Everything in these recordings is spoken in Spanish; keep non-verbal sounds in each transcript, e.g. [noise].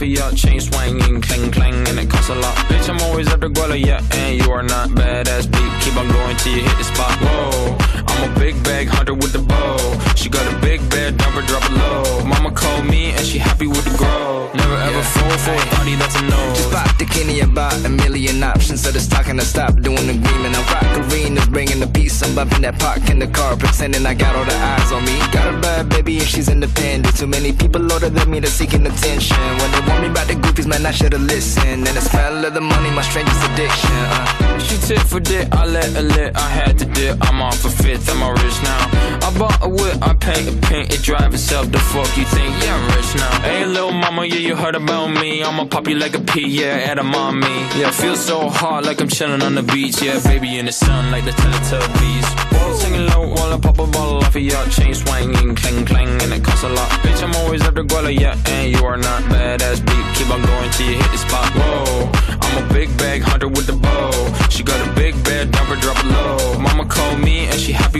off chain swinging, clang clang, and it costs a lot. Bitch, I'm always at the guala, yeah, and you are not badass beat. Keep on going till you hit the spot. Whoa, I'm a big bag hunter with the bow. She got a big bed, never drop it low. Mama called me and she happy with the grow. Never ever yeah. fall for a thotty, that's a no. Just pop the Kenny about a million options. So the stock and I stop doing the agreement. I rock arenas, bringing the peace. I'm bumping that park in the car, pretending I got all the eyes on me. Got a bad baby and she's independent. Too many people older than me, they're seeking attention. When they want me about the goofies, man, I should've listened. And the smell of the money, my strangest addiction. Uh. She tit for dick, I let her lit, I had to dip. I'm off a fifth, I'm a rich now. I bought a whip, I paint a paint, it drive itself. The fuck you think? Yeah, I'm rich now. Hey, little mama, yeah, you heard about me. I'ma pop you like a pea, yeah, at a mommy. Yeah, feel so hot like I'm chilling on the beach. Yeah, baby in the sun like the Teletubbies. Whoa. Singing low while I pop a bottle off of your chain swinging, clang clang, and it costs a lot. Bitch, I'm always at the guala, yeah, and you are not badass beat. Keep on going till you hit the spot. Whoa, I'm a big bag hunter with the bow. She got a big bed, never drop it low. Mama called me and she happy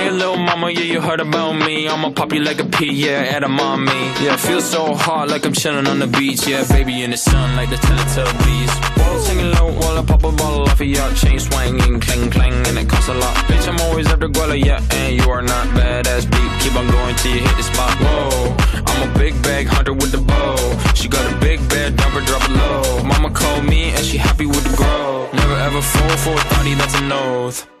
little mama, yeah, you heard about me. I'ma pop you like a pea, yeah, at a mommy. Yeah, feel so hot like I'm chilling on the beach. Yeah, baby in the sun like the Teletubbies. Whoa, singing low while I pop a bottle off of your chain swinging, clang clang, and it costs a lot. Bitch, I'm always the guala, yeah, and you are not badass beat. Keep on going till you hit the spot. Whoa, I'm a big bag hunter with the bow. She got a big bed, never drop it low. Mama called me and she happy with the grow. Never ever fall for a thotty, that's a nose.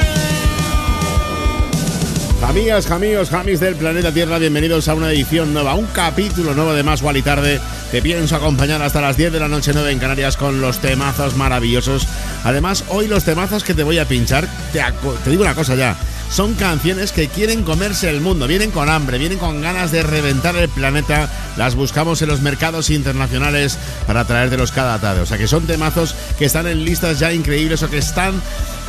Amigas, amigos, jamis del planeta Tierra, bienvenidos a una edición nueva, un capítulo nuevo de Más Wally Tarde. Te pienso acompañar hasta las 10 de la noche 9 en Canarias con los temazos maravillosos. Además, hoy los temazos que te voy a pinchar, te, te digo una cosa ya, son canciones que quieren comerse el mundo, vienen con hambre, vienen con ganas de reventar el planeta, las buscamos en los mercados internacionales para traértelos cada tarde. O sea que son temazos que están en listas ya increíbles o que están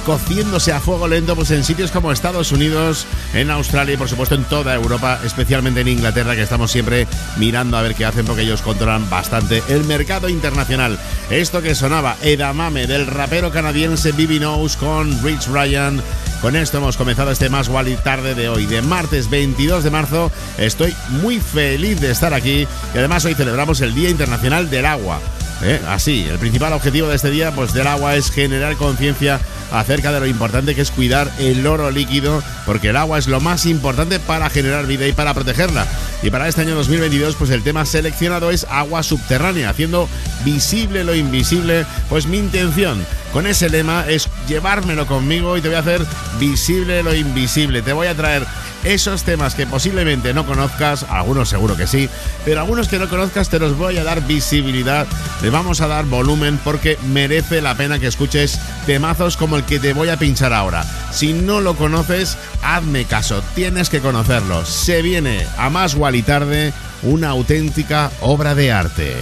cociéndose a fuego lento pues en sitios como Estados Unidos, en Australia y por supuesto en toda Europa, especialmente en Inglaterra que estamos siempre mirando a ver qué hacen porque ellos controlan bastante el mercado internacional. Esto que sonaba Edamame del rapero canadiense Bibi Knows con Rich Ryan. Con esto hemos comenzado este Más Wally tarde de hoy, de martes 22 de marzo. Estoy muy feliz de estar aquí y además hoy celebramos el Día Internacional del Agua. ¿Eh? Así, el principal objetivo de este día pues, del agua es generar conciencia acerca de lo importante que es cuidar el oro líquido, porque el agua es lo más importante para generar vida y para protegerla. Y para este año 2022, pues el tema seleccionado es agua subterránea, haciendo visible lo invisible. Pues mi intención con ese lema es llevármelo conmigo y te voy a hacer visible lo invisible. Te voy a traer esos temas que posiblemente no conozcas, algunos seguro que sí, pero algunos que no conozcas te los voy a dar visibilidad, le vamos a dar volumen porque merece la pena que escuches temazos como el que te voy a pinchar ahora. Si no lo conoces, hazme caso, tienes que conocerlo. Se viene a más y tarde una auténtica obra de arte.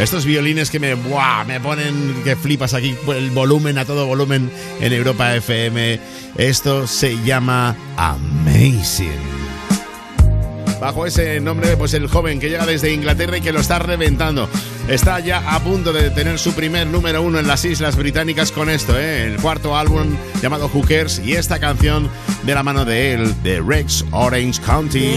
Estos violines que me, me ponen que flipas aquí el volumen a todo volumen en Europa FM. Esto se llama Amazing. Bajo ese nombre, pues el joven que llega desde Inglaterra y que lo está reventando. Está ya a punto de tener su primer número uno en las Islas Británicas con esto, ¿eh? el cuarto álbum llamado Hookers y esta canción de la mano de él, de Rex Orange County.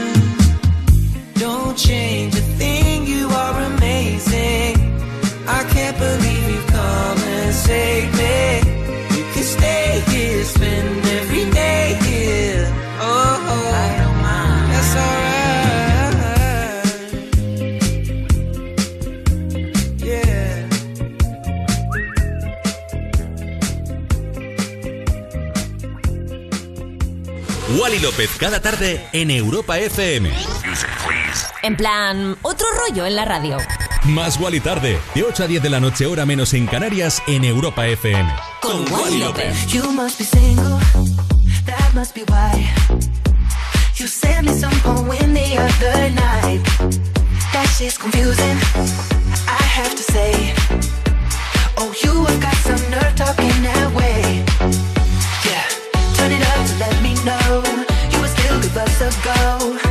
Change a thing, you are amazing. I can't believe you come and save me. You can stay here, spend every day here. Oh, I don't mind. That's alright. Yeah. Wally López cada tarde en Europa FM. En plan, otro rollo en la radio. Más Wally tarde, de 8 a 10 de la noche, hora menos en Canarias, en Europa FM. Con Wally López. You must be single, that must be why. You sent me some poem the other night. That shit's confusing, I have to say. Oh, you have got some nerve talking that way. Yeah, turn it up to let me know you would still give us a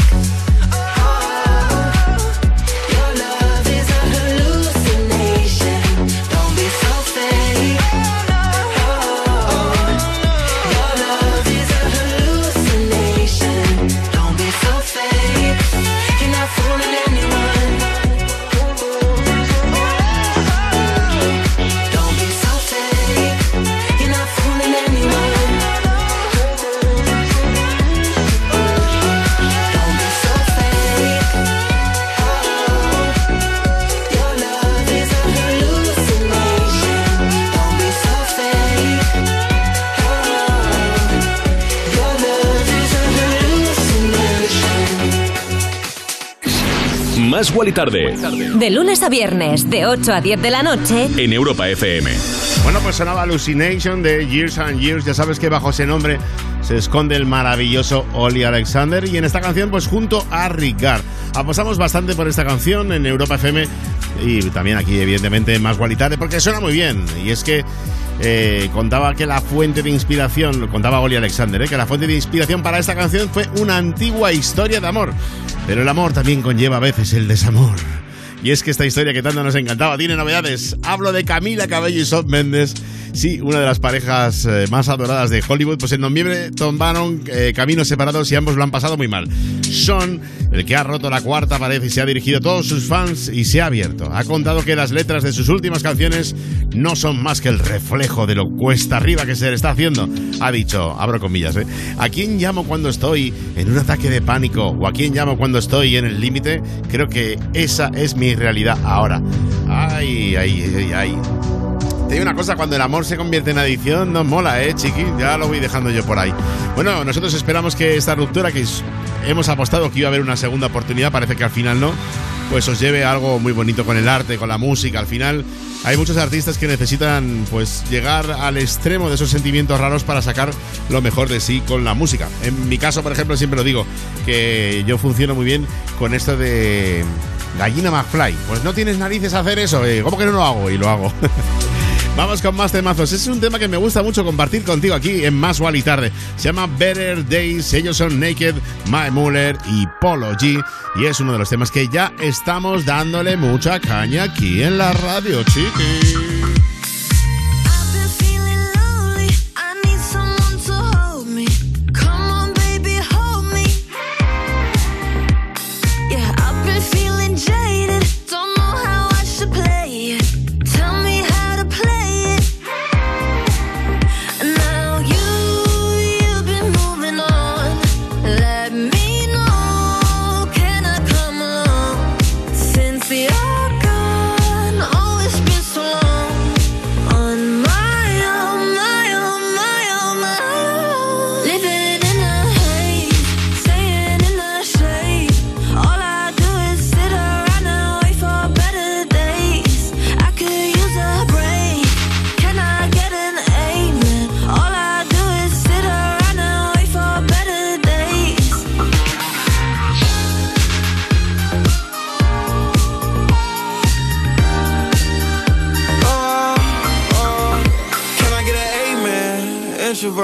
Más y Tarde. De lunes a viernes, de 8 a 10 de la noche. En Europa FM. Bueno, pues sonaba Hallucination de Years and Years. Ya sabes que bajo ese nombre se esconde el maravilloso Oli Alexander. Y en esta canción, pues junto a Ricard. Apostamos bastante por esta canción en Europa FM y también aquí, evidentemente, en Más y Tarde, porque suena muy bien. Y es que eh, contaba que la fuente de inspiración, contaba Oli Alexander, eh, que la fuente de inspiración para esta canción fue una antigua historia de amor. Pero el amor también conlleva a veces el desamor. Y es que esta historia que tanto nos encantaba tiene novedades. Hablo de Camila Cabello y Sob Méndez. Sí, una de las parejas eh, más adoradas de Hollywood. Pues en noviembre tomaron eh, caminos separados y ambos lo han pasado muy mal. Son el que ha roto la cuarta pared y se ha dirigido a todos sus fans y se ha abierto. Ha contado que las letras de sus últimas canciones no son más que el reflejo de lo cuesta arriba que se le está haciendo. Ha dicho, abro comillas, ¿eh? ¿A quién llamo cuando estoy en un ataque de pánico? ¿O a quién llamo cuando estoy en el límite? Creo que esa es mi realidad ahora. Ay, ay, ay, ay. Te digo una cosa, cuando el amor se convierte en adicción, no mola, ¿eh, chiqui? Ya lo voy dejando yo por ahí. Bueno, nosotros esperamos que esta ruptura, que hemos apostado que iba a haber una segunda oportunidad, parece que al final no, pues os lleve algo muy bonito con el arte, con la música. Al final hay muchos artistas que necesitan pues llegar al extremo de esos sentimientos raros para sacar lo mejor de sí con la música. En mi caso, por ejemplo, siempre lo digo, que yo funciono muy bien con esto de gallina McFly. Pues no tienes narices a hacer eso, eh, ¿cómo que no lo hago? Y lo hago. [laughs] Vamos con más temazos. Es un tema que me gusta mucho compartir contigo aquí en Más y Tarde. Se llama Better Days. Ellos son Naked, Mae Muller y Polo G. Y es uno de los temas que ya estamos dándole mucha caña aquí en la radio, chiqui.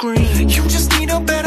You just need a better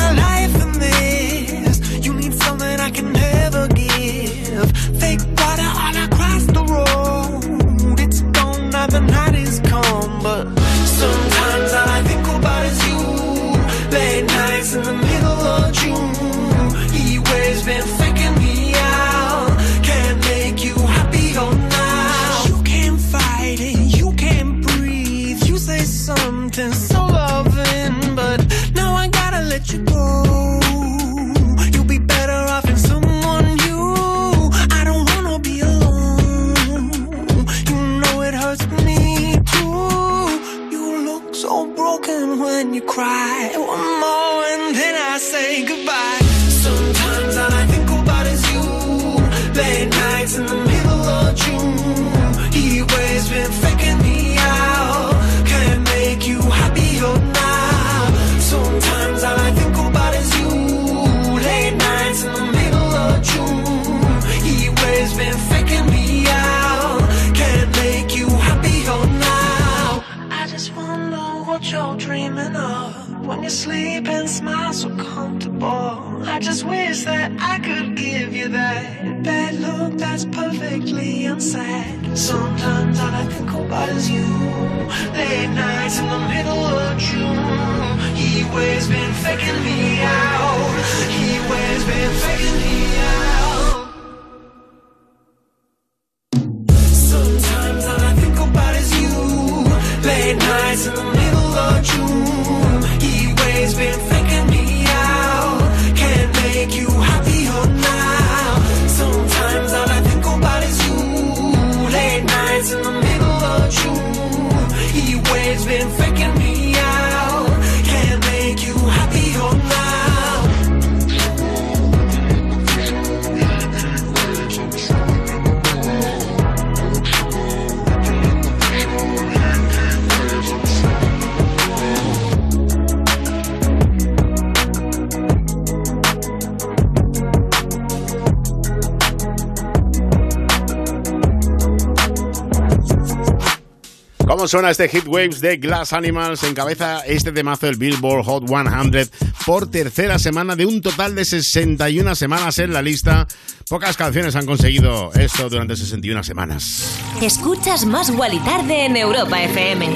suena este Hit Waves de Glass Animals? Encabeza este temazo del Billboard Hot 100 por tercera semana de un total de 61 semanas en la lista. Pocas canciones han conseguido esto durante 61 semanas. Escuchas más Wally Tarde en Europa FM.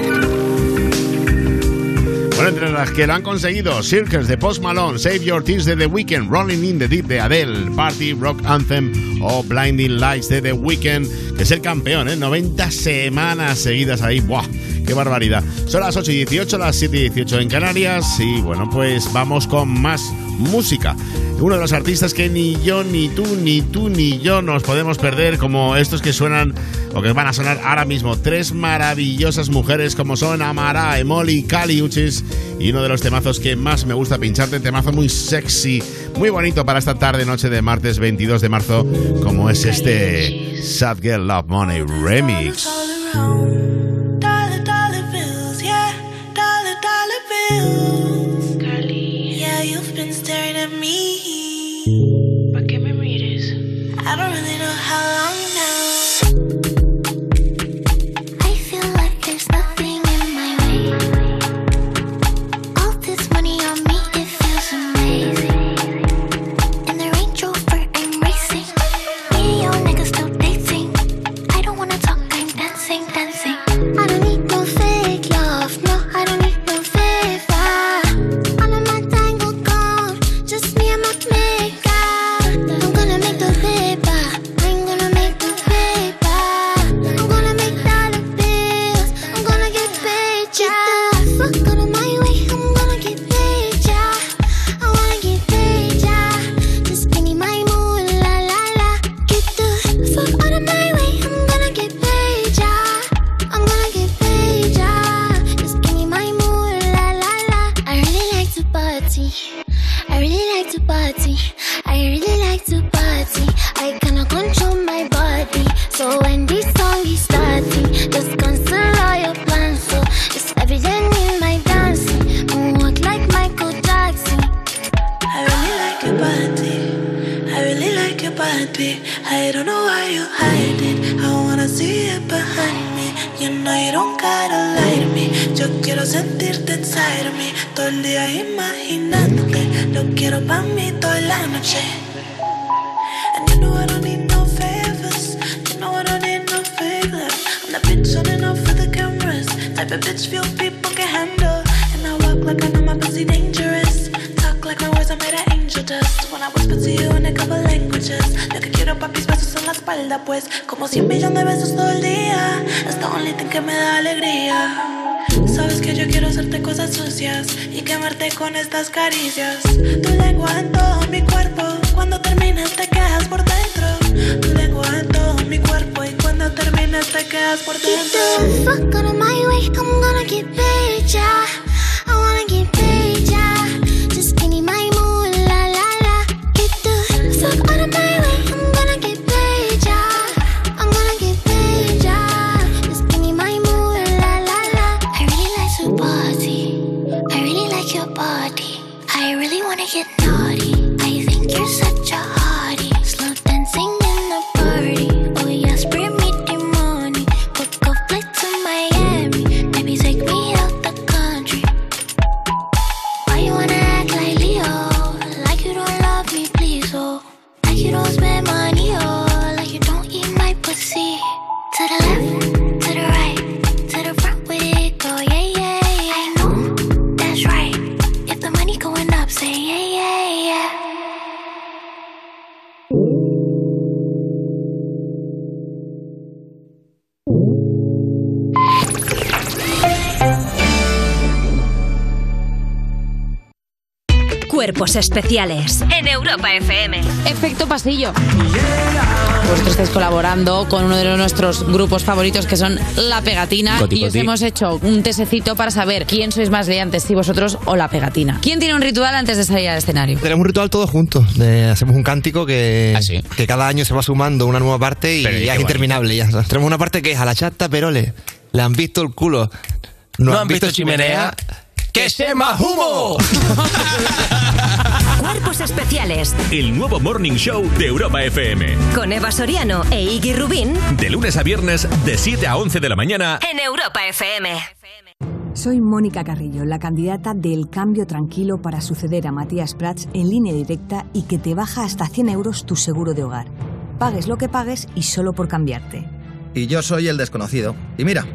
Bueno, entre las que lo han conseguido, Circus de Post Malone, Save Your Tears de The Weeknd, Rolling in the Deep de Adele, Party Rock Anthem o Blinding Lights de The Weeknd, es el campeón, ¿eh? 90 semanas seguidas ahí. ¡Buah! ¡Qué barbaridad! Son las 8 y 18, las 7 y 18 en Canarias y bueno, pues vamos con más música. Uno de los artistas que ni yo, ni tú, ni tú, ni yo nos podemos perder, como estos que suenan o que van a sonar ahora mismo. Tres maravillosas mujeres como son Amara, Emoli, Cali Uchis y uno de los temazos que más me gusta pincharte, temazo muy sexy, muy bonito para esta tarde, noche de martes 22 de marzo, como es este Sad Girl Love Money Remix. Especiales en Europa FM. Efecto pasillo. Vosotros estáis colaborando con uno de nuestros grupos favoritos que son La Pegatina Coti, y os coti. hemos hecho un tesecito para saber quién sois más liantes, si vosotros o La Pegatina. ¿Quién tiene un ritual antes de salir al escenario? Tenemos un ritual todos juntos. de- hacemos un cántico que, que cada año se va sumando una nueva parte y Pero, ¿y ya es interminable. Ya. Tenemos una parte que es a la chata Perole. Le han visto el culo. No, han visto chimenea. ¡Que se más humo! [laughs] Cuerpos especiales El nuevo Morning Show de Europa FM. con Eva Soriano e Iggy Rubín De lunes a viernes, de 7 a 11 de la mañana. en Europa FM. Soy Mónica Carrillo, la candidata del Cambio Tranquilo para suceder a Matías Prats en línea directa y que te baja hasta 100 euros tu seguro de hogar. Pagues lo que pagues y solo por cambiarte. Y yo soy el desconocido. Y mira,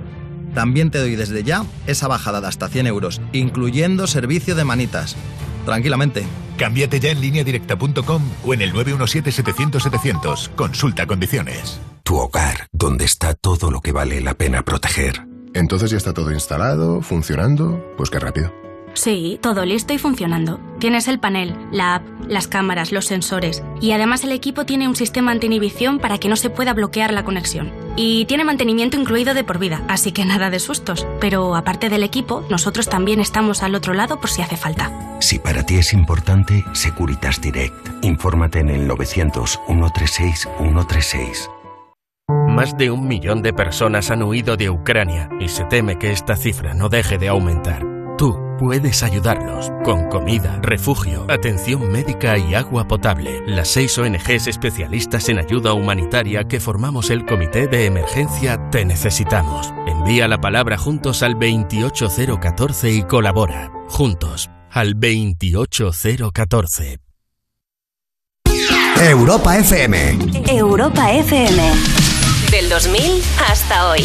también te doy desde ya esa bajada de hasta 100 euros, incluyendo servicio de manitas. Tranquilamente. Cámbiate ya en lineadirecta.com o en el 917-700-700. Consulta condiciones. Tu hogar, donde está todo lo que vale la pena proteger. Entonces ya está todo instalado, funcionando. Pues qué rápido. Sí, todo listo y funcionando. Tienes el panel, la app, las cámaras, los sensores y además el equipo tiene un sistema anti-inhibición para que no se pueda bloquear la conexión. Y tiene mantenimiento incluido de por vida, así que [laughs] nada de sustos. Pero aparte del equipo, nosotros también estamos al otro lado por si hace falta. Si para ti es importante, Securitas Direct. Infórmate en el 900-136-136. Más de un millón de personas han huido de Ucrania y se teme que esta cifra no deje de aumentar. Tú puedes ayudarlos con comida, refugio, atención médica y agua potable. Las seis ONGs especialistas en ayuda humanitaria que formamos el Comité de Emergencia Te Necesitamos. Envía la palabra juntos al 28014 y colabora. Juntos al 28014. Europa FM. Europa FM. Del 2000 hasta hoy.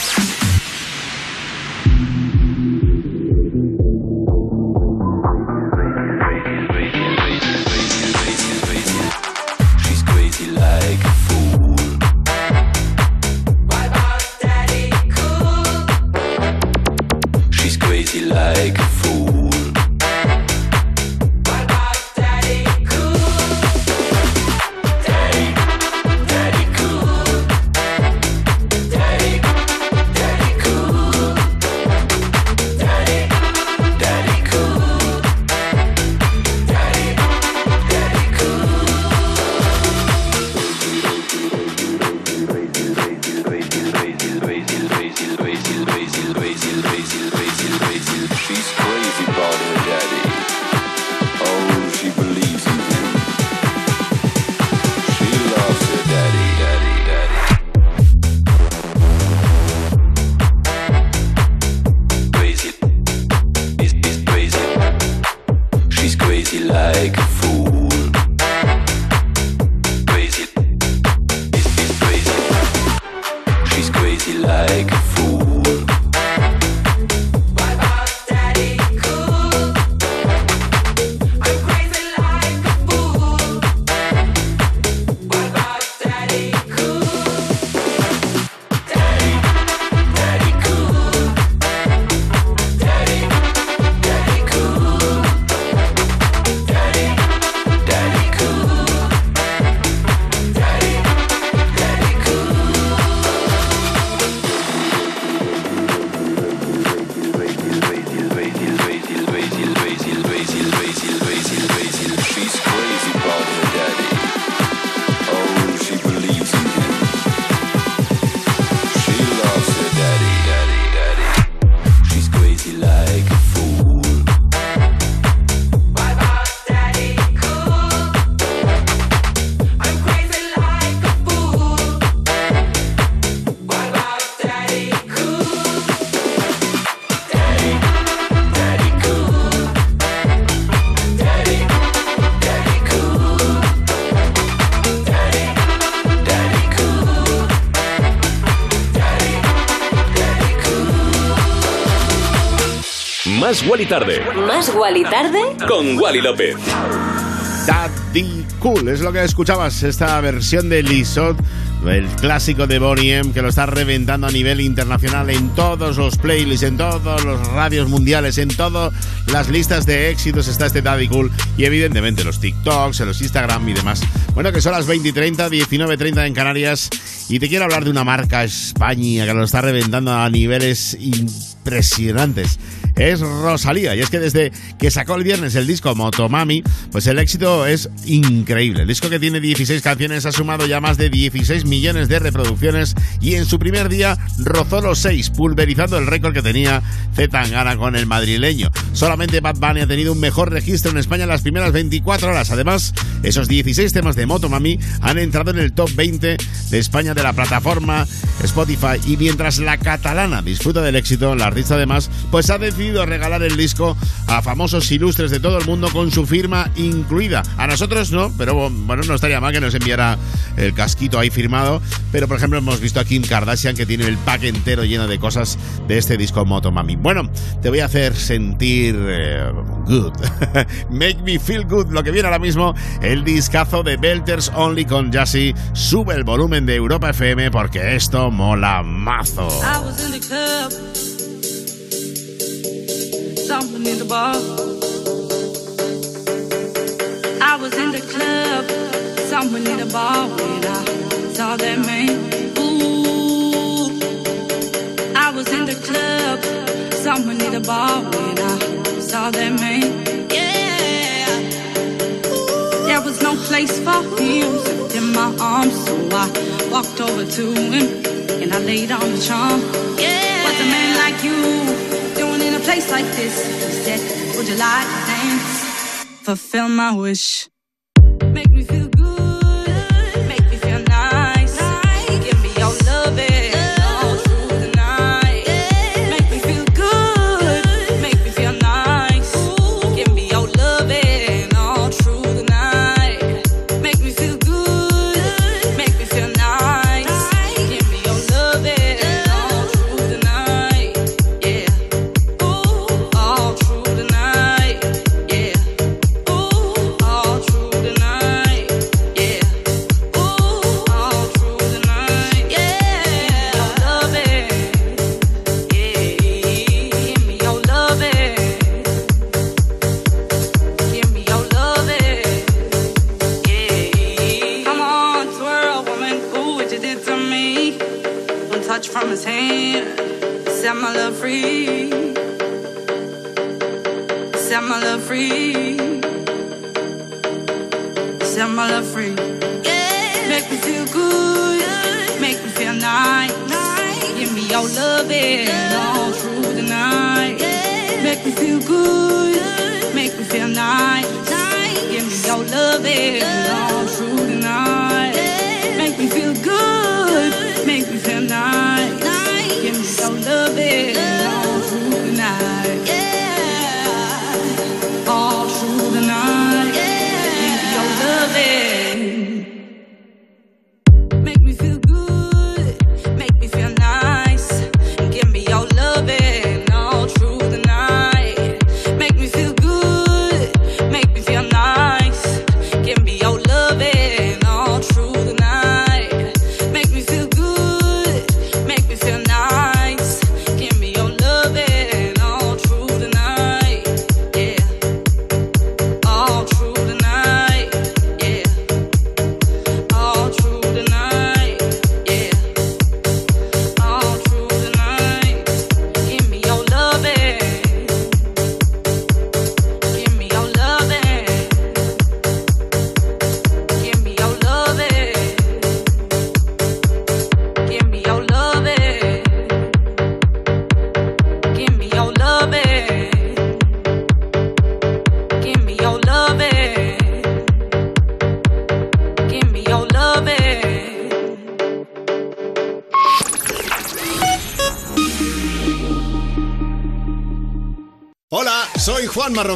Más Guali Tarde Más Wally Tarde con Wally López. Daddy Cool, es lo que escuchabas, esta versión de Lizot, el clásico de Boney M, que lo está reventando a nivel internacional en todos los playlists, en todos los radios mundiales, en todas las listas de éxitos está este Daddy Cool y evidentemente los TikToks, en los Instagram y demás. Bueno, que son las 20 y 30, 19 y 30 en Canarias y te quiero hablar de una marca España que lo está reventando a niveles impresionantes. Es Rosalía, y es que desde que sacó el viernes el disco Motomami, pues el éxito es increíble. El disco que tiene 16 canciones ha sumado ya más de 16 millones de reproducciones y en su primer día rozó los 6, pulverizando el récord que tenía Zetangana con el madrileño. Solamente Bad Bunny ha tenido un mejor registro en España en las primeras 24 horas. Además, esos 16 temas de Motomami han entrado en el top 20 de España de la plataforma Spotify y mientras la catalana disfruta del éxito, la artista además pues ha decidido regalar el disco a famosos ilustres de todo el mundo con su firma incluida. A nosotros no, pero bueno, no estaría mal que nos enviara el casquito ahí firmado, pero por ejemplo hemos visto a Kim Kardashian que tiene el pack entero lleno de cosas de este disco Motomami. Bueno, te voy a hacer sentir eh, good. [laughs] Make me feel good, lo que viene ahora mismo, el discazo de Belters Only con Jassy. Sube el volumen de Europa FM porque esto mola mazo. I was in the club, someone in the bar. I was in the club, someone in the bar when I saw that man. Ooh, I was in the club, someone in the bar when I saw that man. Yeah, there was no place for him in my arms, so I walked over to him and I laid on the charm. Yeah, what's a man like you a place like this? Would you like to dance? Fulfill my wish. Make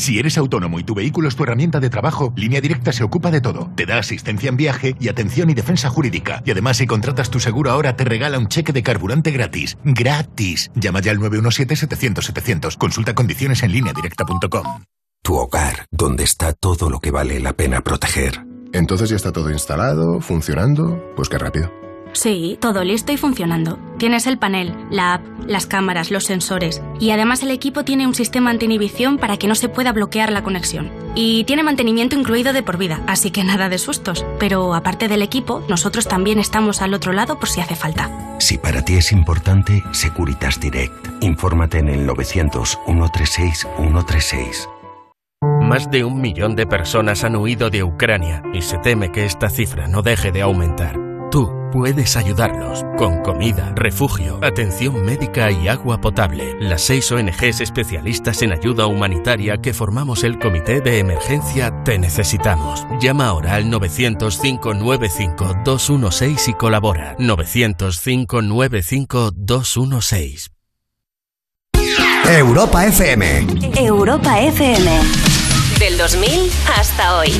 Si eres autónomo y tu vehículo es tu herramienta de trabajo, Línea Directa se ocupa de todo. Te da asistencia en viaje y atención y defensa jurídica. Y además, si contratas tu seguro ahora, te regala un cheque de carburante gratis. ¡Gratis! Llama ya al 917-700-700. Consulta condiciones en lineadirecta.com. Tu hogar, donde está todo lo que vale la pena proteger. Entonces ya está todo instalado, funcionando. Pues qué rápido. Sí, todo listo y funcionando. Tienes el panel, la app, las cámaras, los sensores y además el equipo tiene un sistema anti-inhibición para que no se pueda bloquear la conexión. Y tiene mantenimiento incluido de por vida, así que [laughs] nada de sustos. Pero aparte del equipo, nosotros también estamos al otro lado por si hace falta. Si para ti es importante, Securitas Direct. Infórmate en el 900-136-136. Más de un millón de personas han huido de Ucrania y se teme que esta cifra no deje de aumentar. Tú puedes ayudarlos con comida, refugio, atención médica y agua potable. Las seis ONGs especialistas en ayuda humanitaria que formamos el Comité de Emergencia Te Necesitamos. Llama ahora al 900-595-216 y colabora. 900-595-216. Europa FM. Europa FM. Del 2000 hasta hoy.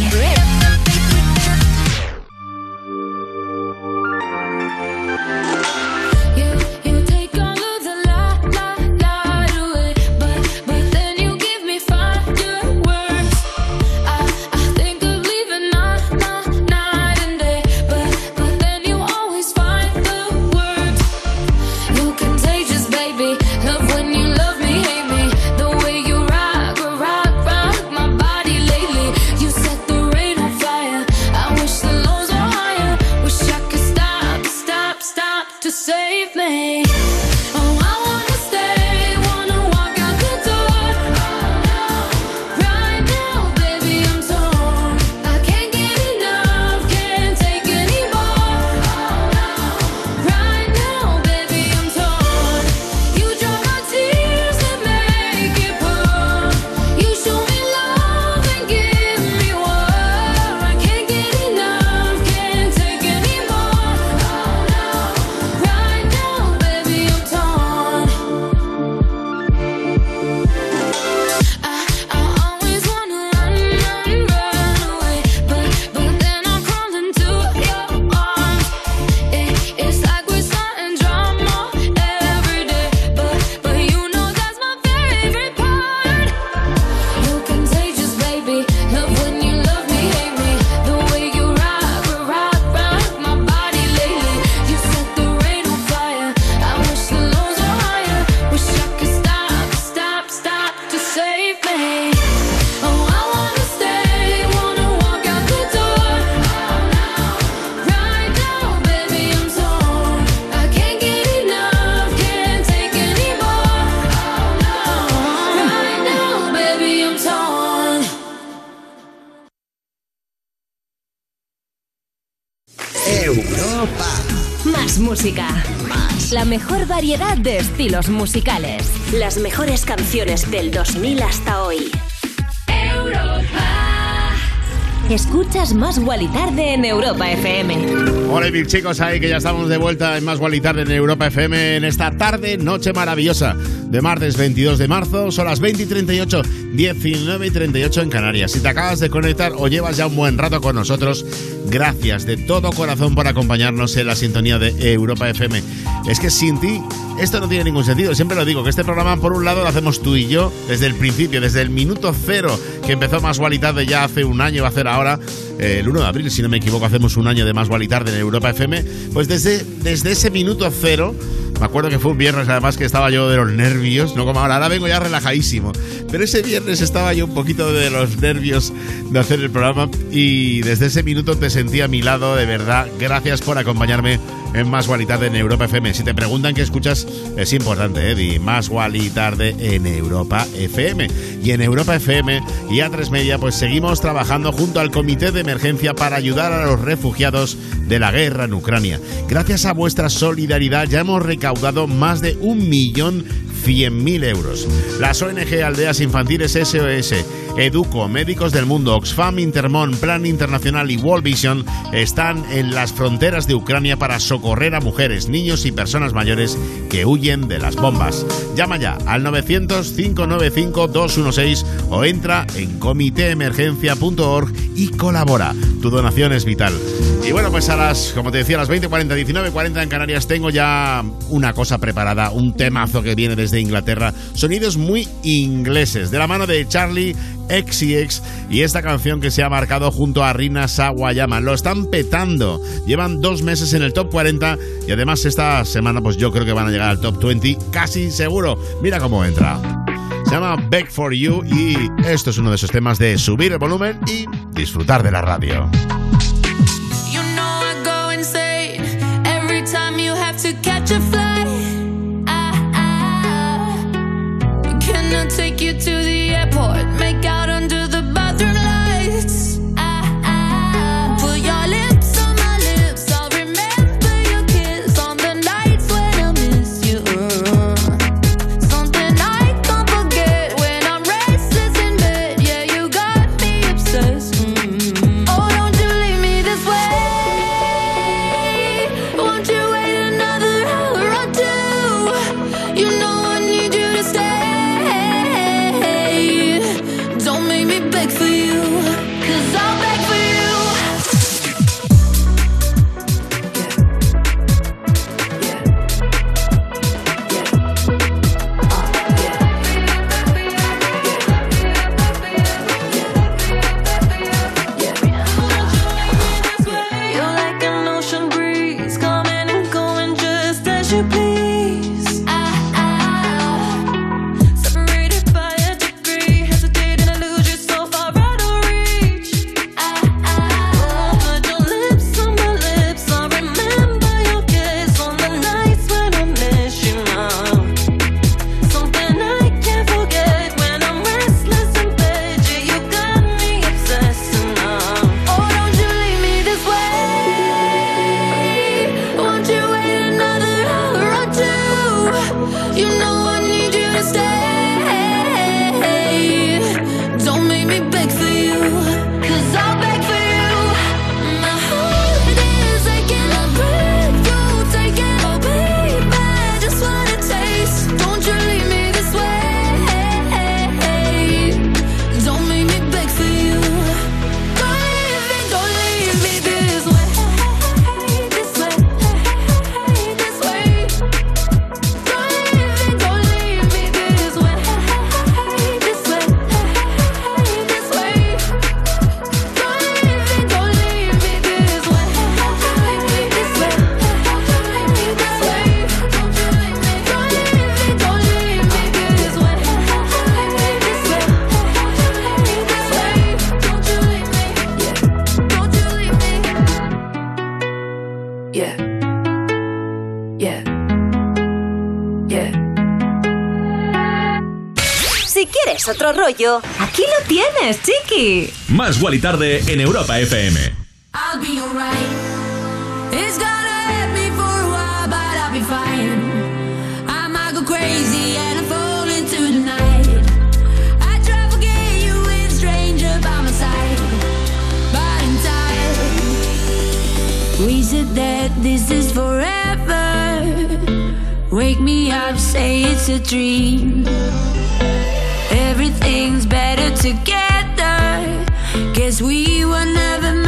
Mejor variedad de estilos musicales. Las mejores canciones del 2000 hasta hoy. Escuchas Más Guali Tarde en Europa FM. Hola mis chicos, ahí que ya estamos de vuelta en Más Gual y Tarde en Europa FM en esta tarde, noche maravillosa de martes 22 de marzo, son las 20 y 38, 19 y 38 en Canarias. Si te acabas de conectar o llevas ya un buen rato con nosotros, gracias de todo corazón por acompañarnos en la sintonía de Europa FM. Es que sin ti esto no tiene ningún sentido, siempre lo digo, que este programa por un lado lo hacemos tú y yo desde el principio, desde el minuto cero que empezó Más y ya hace un año, va a hacer ahora eh, el 1 de abril, si no me equivoco, hacemos un año de Más y Tarde en Europa FM, pues desde, desde ese minuto cero me acuerdo que fue un viernes además que estaba yo de los nervios, no como ahora, ahora vengo ya relajadísimo. Pero ese viernes estaba yo un poquito de los nervios de hacer el programa y desde ese minuto te sentí a mi lado, de verdad. Gracias por acompañarme en Más Gual y Tarde en Europa FM. Si te preguntan qué escuchas, es importante, ¿eh? Di Más Gual y Tarde en Europa FM. Y en Europa FM y A3 Media, pues seguimos trabajando junto al Comité de Emergencia para ayudar a los refugiados de la guerra en Ucrania. Gracias a vuestra solidaridad ya hemos recaudado más de un millón 100.000 euros. Las ONG Aldeas Infantiles SOS, Educo, Médicos del Mundo, Oxfam, Intermon, Plan Internacional y World Vision están en las fronteras de Ucrania para socorrer a mujeres, niños y personas mayores que huyen de las bombas. Llama ya al 900-595-216 o entra en comitéemergencia.org y colabora. Tu donación es vital. Y bueno, pues a las, como te decía, a las 20.40, 19.40 en Canarias tengo ya una cosa preparada, un temazo que viene desde Inglaterra. Sonidos muy ingleses, de la mano de Charlie XCX y esta canción que se ha marcado junto a Rina Sawayama. Lo están petando. Llevan dos meses en el top 40 y además esta semana pues yo creo que van a llegar al top 20 casi seguro. Mira cómo entra. Se llama Back for You y esto es uno de esos temas de subir el volumen y disfrutar de la radio. rollo. Aquí lo tienes, chiqui. Más Gual y Tarde en Europa FM. I'll be alright. It's gonna hurt me for a while, but I'll be fine. I might go crazy and I fall into the night. I try to forget you with a stranger by my side. But in time, we said that this is forever. Wake me up, say it's a dream. Everything's better together. Guess we were never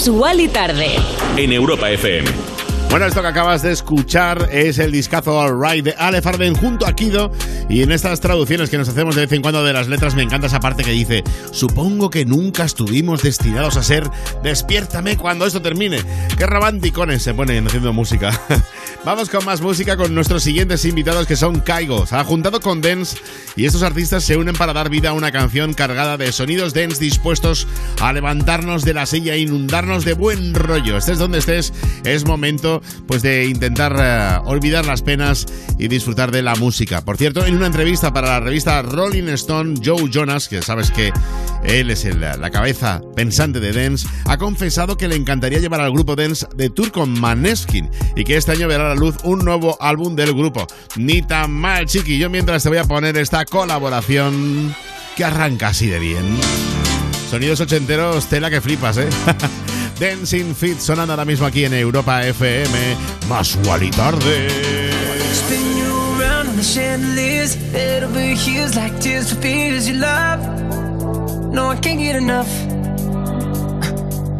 Más Wally tarde. En Europa FM. Bueno, esto que acabas de escuchar es el discazo All Right de Ale Farben junto a Kido. Y en estas traducciones que nos hacemos de vez en cuando de las letras, me encanta esa parte que dice: Supongo que nunca estuvimos destinados a ser. Despiértame cuando esto termine. Qué romanticones se ponen haciendo música. [laughs] Vamos con más música con nuestros siguientes invitados que son Kaigo. Se ha juntado con Dance y estos artistas se unen para dar vida a una canción cargada de sonidos dance dispuestos a levantarnos de la silla e inundarnos de buen rollo. Estés donde estés, es momento pues de intentar eh, olvidar las penas y disfrutar de la música. Por cierto, en una entrevista para la revista Rolling Stone, Joe Jonas, que sabes que él es el- la cabeza pensante de Dance, ha confesado que le encantaría llevar al grupo Dance de tour con Maneskin y que este año verá la luz un nuevo álbum del grupo. Ni tan mal, chiqui. Yo mientras te voy a poner esta colaboración que arranca así de bien. Sonidos ochenteros, tela que flipas, ¿eh? [laughs] Dancing Fit sonando ahora mismo aquí en Europa FM. Más tarde. Fears you love. No, I can't get enough.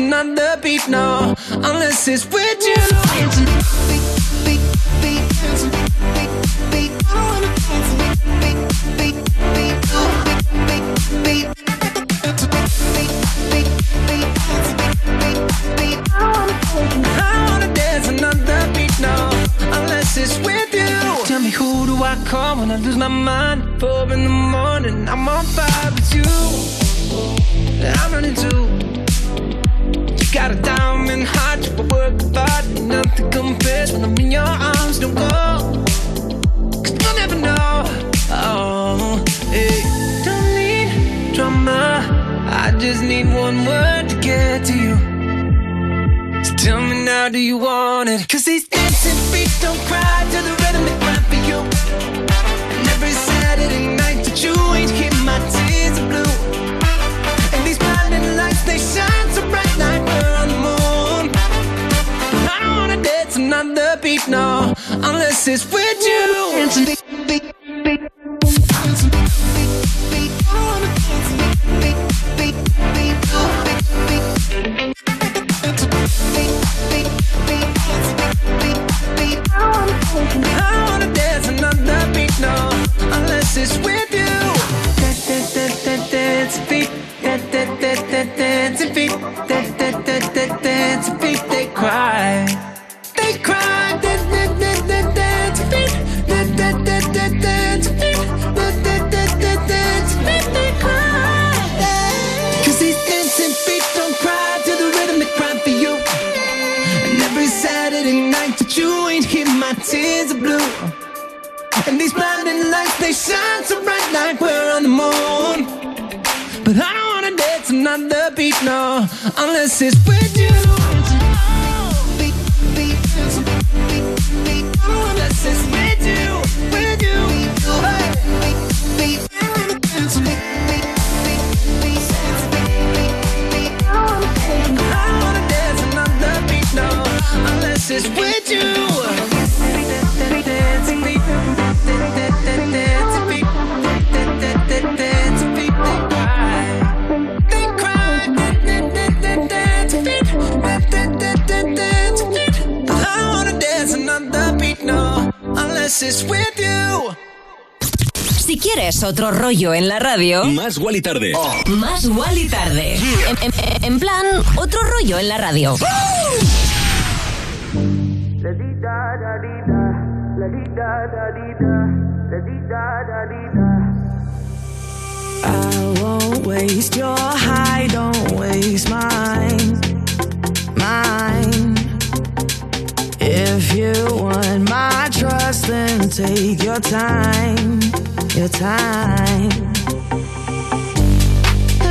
another beat, no, unless it's with you. I don't wanna dance, beat, beat, beat, it's with you. Tell me who do I call when I lose my mind? Four in the morning, I'm on fire with you. I'm running too. Got a diamond heart, you work. Ain't nothing compares when I'm in your arms. Don't go, cause you'll never know. Oh, hey. Don't need drama. I just need one word to get to you. So tell me now, do you want it? Cause these dancing feet don't cry to the rhythm they cry for you. And every Saturday night that you ain't hear my tears beat, no, unless it's with you. Beat, no, unless it's with with you. Si quieres otro rollo en la radio, Más Wally Tarde. más Wally tarde. En, en- en plan, otro rollo en la radio. I won't waste your high, don't waste mine. Mine. If you trust, then take your time. Your time.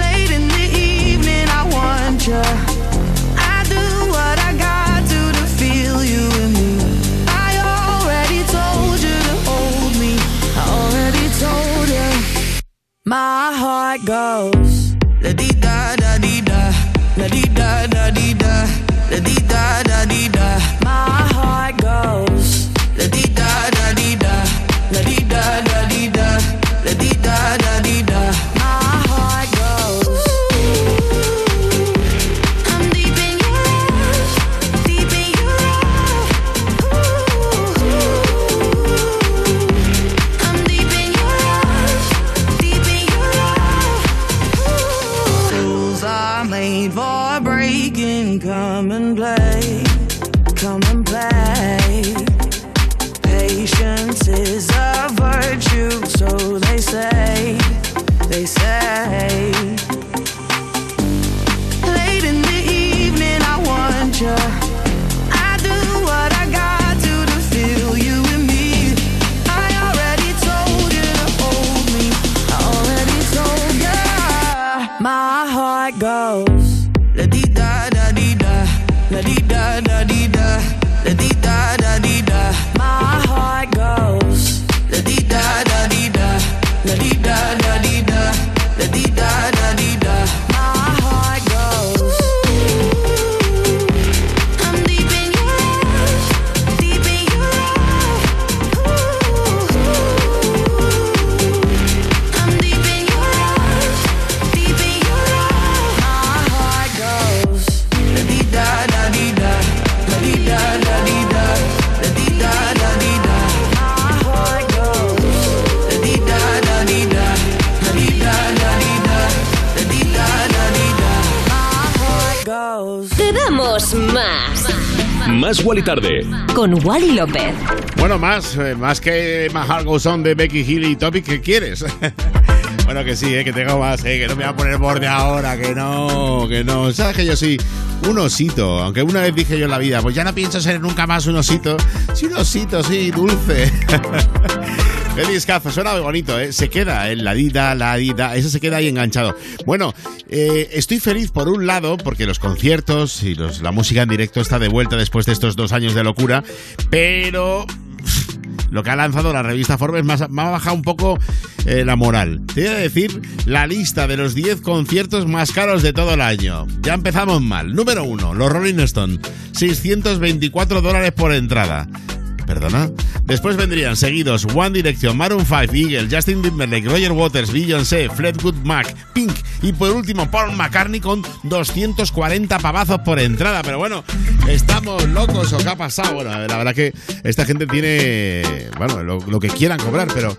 Late in the evening, I want you. I do what I got to to feel you in me. I already told you to hold me. I already told you. My heart goes Más Wally Tarde. Con Wally López. Bueno, más, eh, más que My Heart Goes On de Becky Hill y Topic, ¿qué quieres? [laughs] bueno, que sí, eh, que tengo más, eh, que no me voy a poner borde ahora, que no, que no. Sabes que yo soy un osito, aunque una vez dije yo en la vida, pues ya no pienso ser nunca más un osito. Sí, un osito, sí, dulce. [laughs] Qué discazo, suena muy bonito, ¿eh? Se queda en la dida, la dida, ese se queda ahí enganchado. Bueno, eh, estoy feliz por un lado porque los conciertos y la música en directo está de vuelta después de estos dos años de locura, pero lo que ha lanzado la revista Forbes me ha bajado un poco eh, la moral. Te voy a decir la lista de los 10 conciertos más caros de todo el año. Ya empezamos mal. Número 1, los Rolling Stones. 624 dólares por entrada. ¿Perdona? Después vendrían seguidos One Direction, Maroon 5, Eagle, Justin Timberlake, Roger Waters, Beyoncé, Fleetwood Mac, Pink y por último Paul McCartney con 240 pavazos por entrada. Pero bueno, ¿estamos locos o qué ha pasado? Bueno, la verdad que esta gente tiene, bueno, lo, lo que quieran cobrar, pero...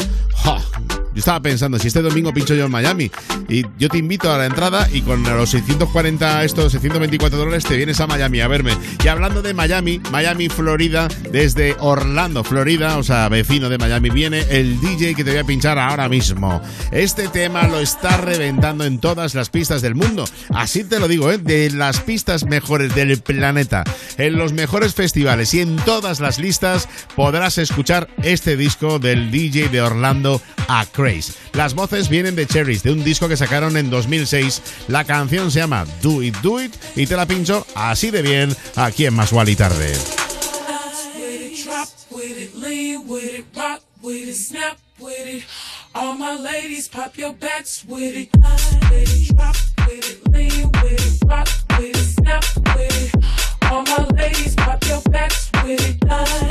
Yo estaba pensando, si este domingo pincho yo en Miami y yo te invito a la entrada y con los 640, estos 624 dólares te vienes a Miami a verme. Y hablando de Miami, Miami, Florida, desde Orlando, Florida, o sea, vecino de Miami, viene el DJ que te voy a pinchar ahora mismo. Este tema lo está reventando en todas las pistas del mundo. Así te lo digo, ¿eh? de las pistas mejores del planeta, en los mejores festivales y en todas las listas podrás escuchar este disco del DJ de Orlando a Las voces vienen de Cherries, de un disco que sacaron en 2006. La canción se llama Do It, Do It y te la pincho así de bien aquí en Más y Tarde. All.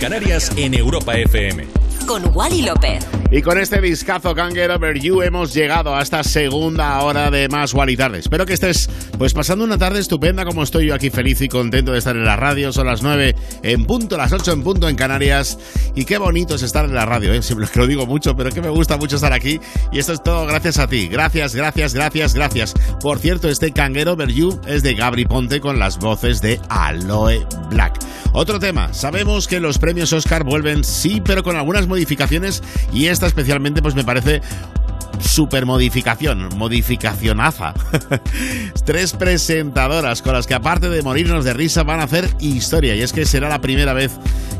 Canarias, en Europa FM. Y con este discazo Can't Get Over You hemos llegado a esta segunda hora de más Wally Tarde. Espero que estés pues pasando una tarde estupenda como estoy yo aquí feliz y contento de estar en la radio. Son las 9 en punto, las 8 en punto en Canarias. Y qué bonito es estar en la radio, ¿eh? siempre lo digo mucho, pero que me gusta mucho estar aquí. Y esto es todo gracias a ti. Gracias, gracias, gracias, gracias. Por cierto, este Can't Get Over You es de Gabri Ponte con las voces de Aloe Black. Otro tema, sabemos que los premios Oscar vuelven sí, pero con algunas modificaciones y especialmente pues me parece super modificación, modificacionaza. [laughs] Tres presentadoras con las que aparte de morirnos de risa van a hacer historia y es que será la primera vez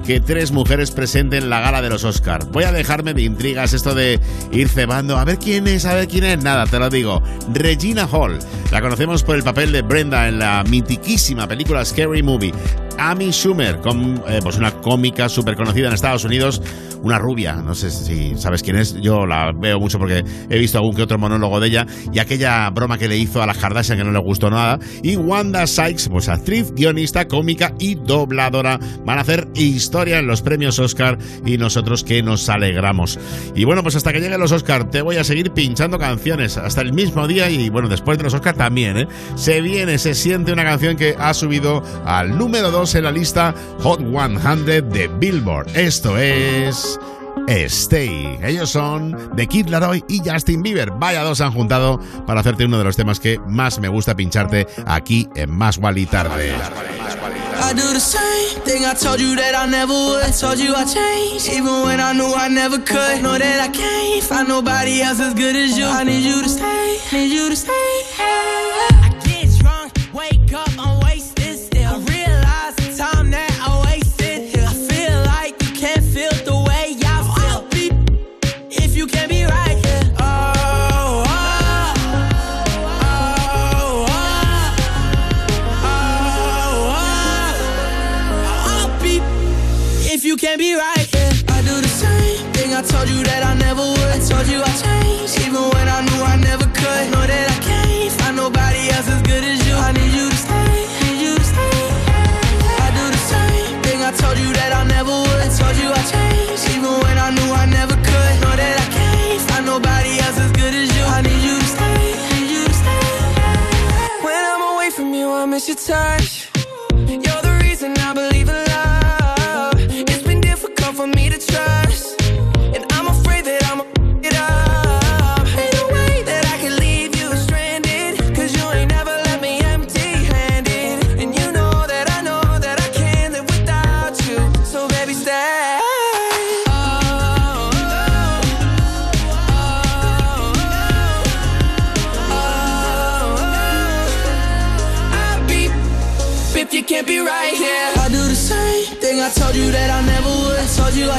que tres mujeres presenten la gala de los Oscar. Voy a dejarme de intrigas esto de ir cebando, a ver quién es, a ver quién es, nada, te lo digo. Regina Hall, la conocemos por el papel de Brenda en la mitiquísima película Scary Movie. Amy Schumer, eh, pues una cómica súper conocida en Estados Unidos, una rubia, no sé si sabes quién es, yo la veo mucho porque he visto algún que otro monólogo de ella y aquella broma que le hizo a las Kardashian que no le gustó nada. Y Wanda Sykes, pues actriz, guionista, cómica y dobladora, van a hacer historia en los premios Oscar y nosotros que nos alegramos. Y bueno, pues hasta que lleguen los Oscar te voy a seguir pinchando canciones hasta el mismo día y bueno, después de los Oscar también, ¿eh? Se viene, se siente una canción que ha subido al número 2 en la lista Hot 100 de Billboard. Esto es... Stay. Ellos son The Kid Laroi y Justin Bieber. Vaya dos han juntado para hacerte uno de los temas que más me gusta pincharte aquí en Más Wally Tarde. I do the same thing I told you that I never would. Told you I even when I knew I never could. Know that I can't find nobody else as good as you. I need you to stay, need you to stay. I miss your touch. You're the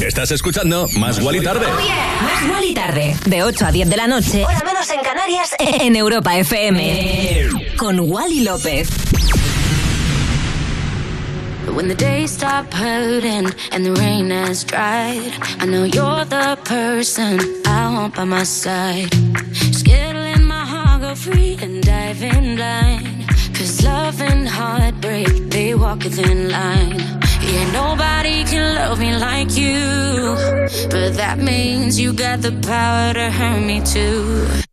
Estás escuchando Más Guali Tarde. Más Wally tarde. De 8 a 10 de la noche. Hora menos en Canarias. [laughs] En Europa FM. Con Wally López. When the days stop hurting and the rain has dried, I know you're the person I want by my side. Skittling my heart go free and dive in blind. Cause love and heartbreak, they walk a thin line. Yeah, nobody can love me like you. But that means you got the power to hurt me too.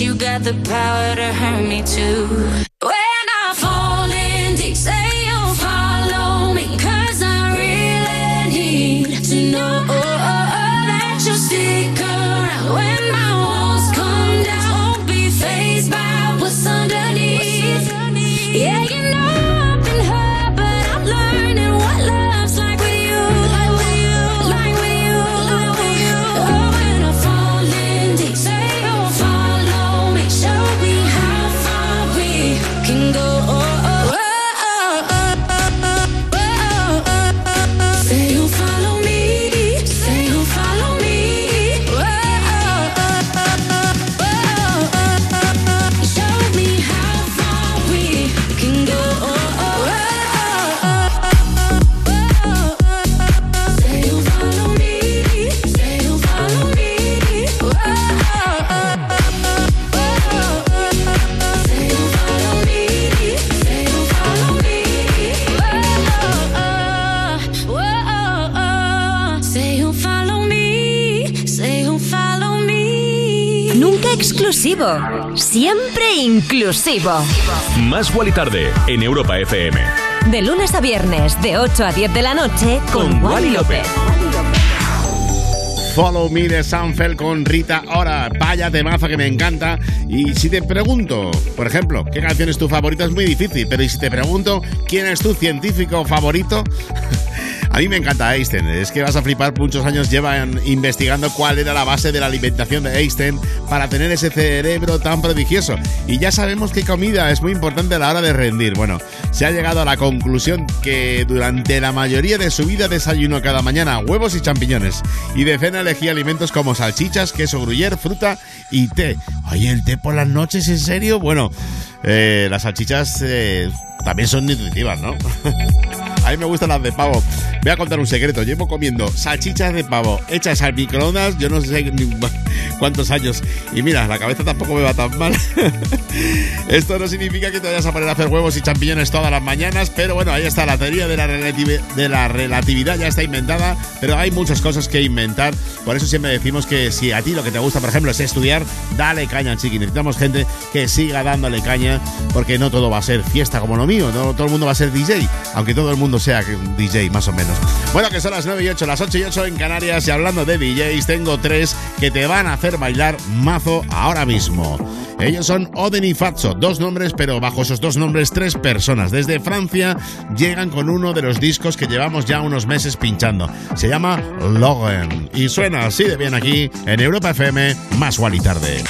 You got the power to hurt me too. Siempre inclusivo. Más Guali Tarde en Europa FM. De lunes a viernes, de 8 a 10 de la noche. Con, Wally López. Follow Me de Sanfel con Rita Ora. Vaya temazo que me encanta. Y si te pregunto, por ejemplo, ¿qué canción es tu favorita? Es muy difícil, pero ¿y si te pregunto quién es tu científico favorito? [laughs] A mí me encanta Einstein, es que vas a flipar, muchos años llevan investigando cuál era la base de la alimentación de Einstein para tener ese cerebro tan prodigioso. Y ya sabemos que comida es muy importante a la hora de rendir. Bueno, se ha llegado a la conclusión que durante la mayoría de su vida desayunó cada mañana huevos y champiñones. Y de cena elegía alimentos como salchichas, queso gruyere, fruta y té. Oye, el té por las noches, ¿en serio? Bueno, eh, las salchichas eh, también son nutritivas, ¿no? [laughs] A mí me gustan las de pavo. Voy a contar un secreto. Llevo comiendo salchichas de pavo hechas al microondas, yo no sé cuántos años. Y mira, la cabeza tampoco me va tan mal. [laughs] Esto no significa que te vayas a poner a hacer huevos y champiñones todas las mañanas, pero bueno, ahí está. La teoría de la, de la relatividad ya está inventada, pero hay muchas cosas que inventar. Por eso siempre decimos que si a ti lo que te gusta, por ejemplo, es estudiar, dale caña, chiqui. Necesitamos gente que siga dándole caña, porque no todo va a ser fiesta como lo mío, no todo el mundo va a ser DJ, aunque todo el mundo sea que un DJ más o menos. Bueno, que son las 9 y 8, las 8 y 8 en Canarias, y hablando de DJs, tengo tres que te van a hacer bailar mazo ahora mismo. Ellos son Oden y Fatso, dos nombres, pero bajo esos dos nombres, tres personas. Desde Francia llegan con uno de los discos que llevamos ya unos meses pinchando. Se llama Logan y suena así de bien aquí en Europa FM, más igual y tarde.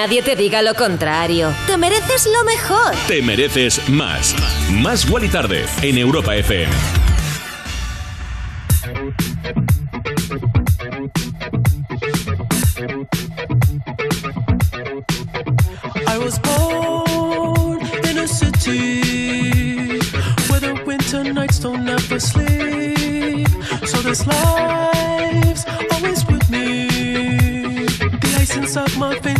Nadie te diga lo contrario. Te mereces lo mejor. Te mereces más. Más Wally Tarde en Europa FM. I was born in a city where the winter nights don't ever sleep. So this life's always with me. The ice inside my veins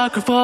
I sacrifice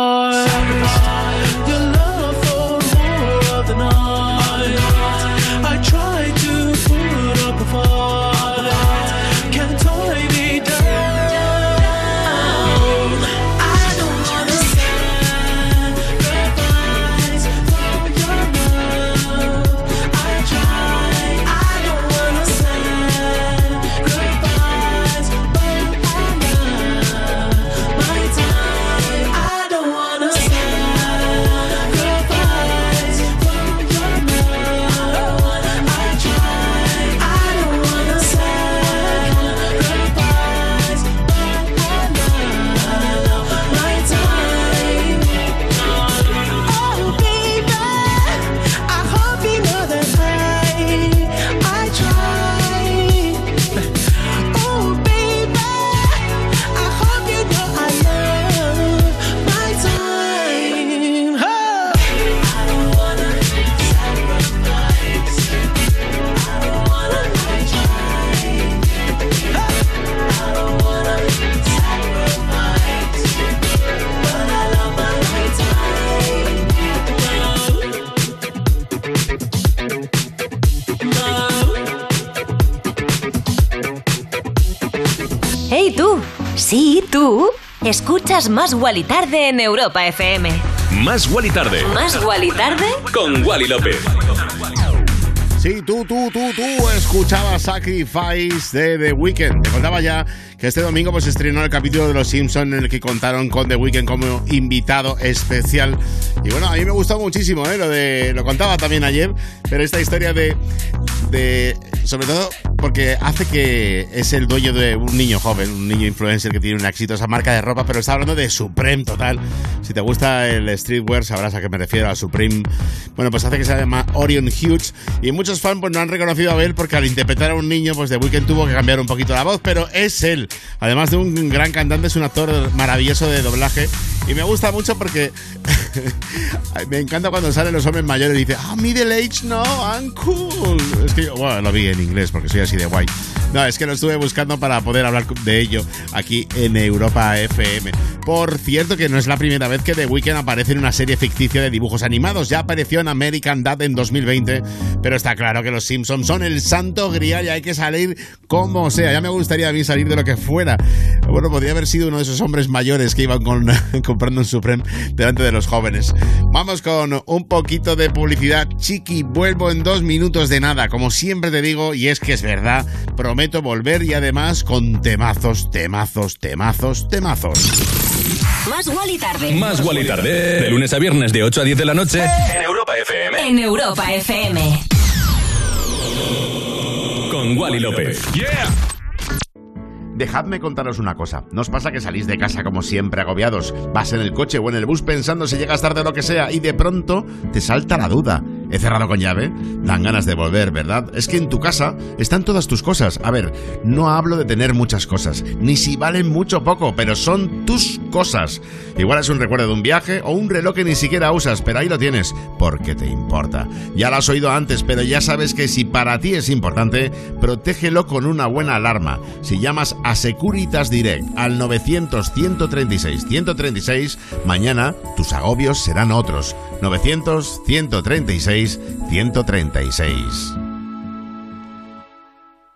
Escuchas Más Wally Tarde en Europa FM. Más Wally Tarde. ¿Más Wally Tarde? Con Wally López. Sí, tú, tú, tú, tú escuchabas Sacrifice de The Weeknd. Te contaba ya que este domingo pues estrenó el capítulo de Los Simpsons en el que contaron con The Weeknd como invitado especial. Y bueno, a mí me gustó muchísimo, ¿eh? Lo, de, lo contaba también ayer, pero esta historia de, de... Sobre todo porque hace que es el dueño de un niño joven, un niño influencer que tiene una exitosa marca de ropa, pero está hablando de Supreme total. Si te gusta el streetwear sabrás a qué me refiero, a Supreme. Bueno, pues hace que se llama Orion Hughes y muchos fans pues no han reconocido a él porque al interpretar a un niño pues The Weeknd tuvo que cambiar un poquito la voz, pero es él. Además de un gran cantante, es un actor maravilloso de doblaje y me gusta mucho porque [laughs] me encanta cuando salen los hombres mayores y dice, ah, middle age, no, I'm cool. Es que yo, bueno, lo vi en inglés porque soy así de guay. No, es que lo estuve buscando para poder hablar de ello aquí en Europa FM. Por cierto, que no es la primera vez que The Weeknd aparece en una serie ficticia de dibujos animados. Ya apareció en American Dad en 2020, pero está claro que los Simpsons son el santo grial y hay que salir como sea. Ya me gustaría a mí salir de lo que fuera. Bueno, podría haber sido uno de esos hombres mayores que iban con, [laughs] comprando un Supreme delante de los jóvenes. Vamos con un poquito de publicidad. Chiqui, vuelvo en dos minutos de nada, como siempre te digo, y es que es verdad. Prometo volver y además con temazos, temazos, temazos, temazos. Más Wally tarde. Más Wally tarde. De lunes a viernes de 8 a 10 de la noche. En Europa FM. En Europa FM. Con con Wally López. ¡Yeah! Dejadme contaros una cosa. ¿No os pasa que salís de casa como siempre agobiados? Vas en el coche o en el bus pensando si llegas tarde o lo que sea y de pronto te salta la duda. ¿He cerrado con llave? Dan ganas de volver, ¿verdad? Es que en tu casa están todas tus cosas. A ver, no hablo de tener muchas cosas, ni si valen mucho o poco, pero son tus cosas. Igual es un recuerdo de un viaje o un reloj que ni siquiera usas, pero ahí lo tienes, porque te importa. Ya lo has oído antes, pero ya sabes que si para ti es importante, protégelo con una buena alarma. Si llamas a Securitas Direct al 900-136-136, mañana tus agobios serán otros. 900-136-136.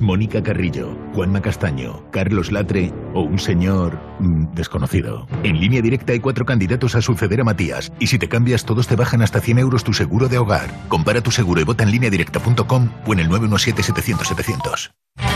Mónica Carrillo, Juanma Castaño, Carlos Latre o un señor mm, desconocido. En línea directa hay cuatro candidatos a suceder a Matías y si te cambias todos te bajan hasta 100 euros tu seguro de hogar. Compara tu seguro y vota en lineadirecta.com o en el 917-700-700. El 30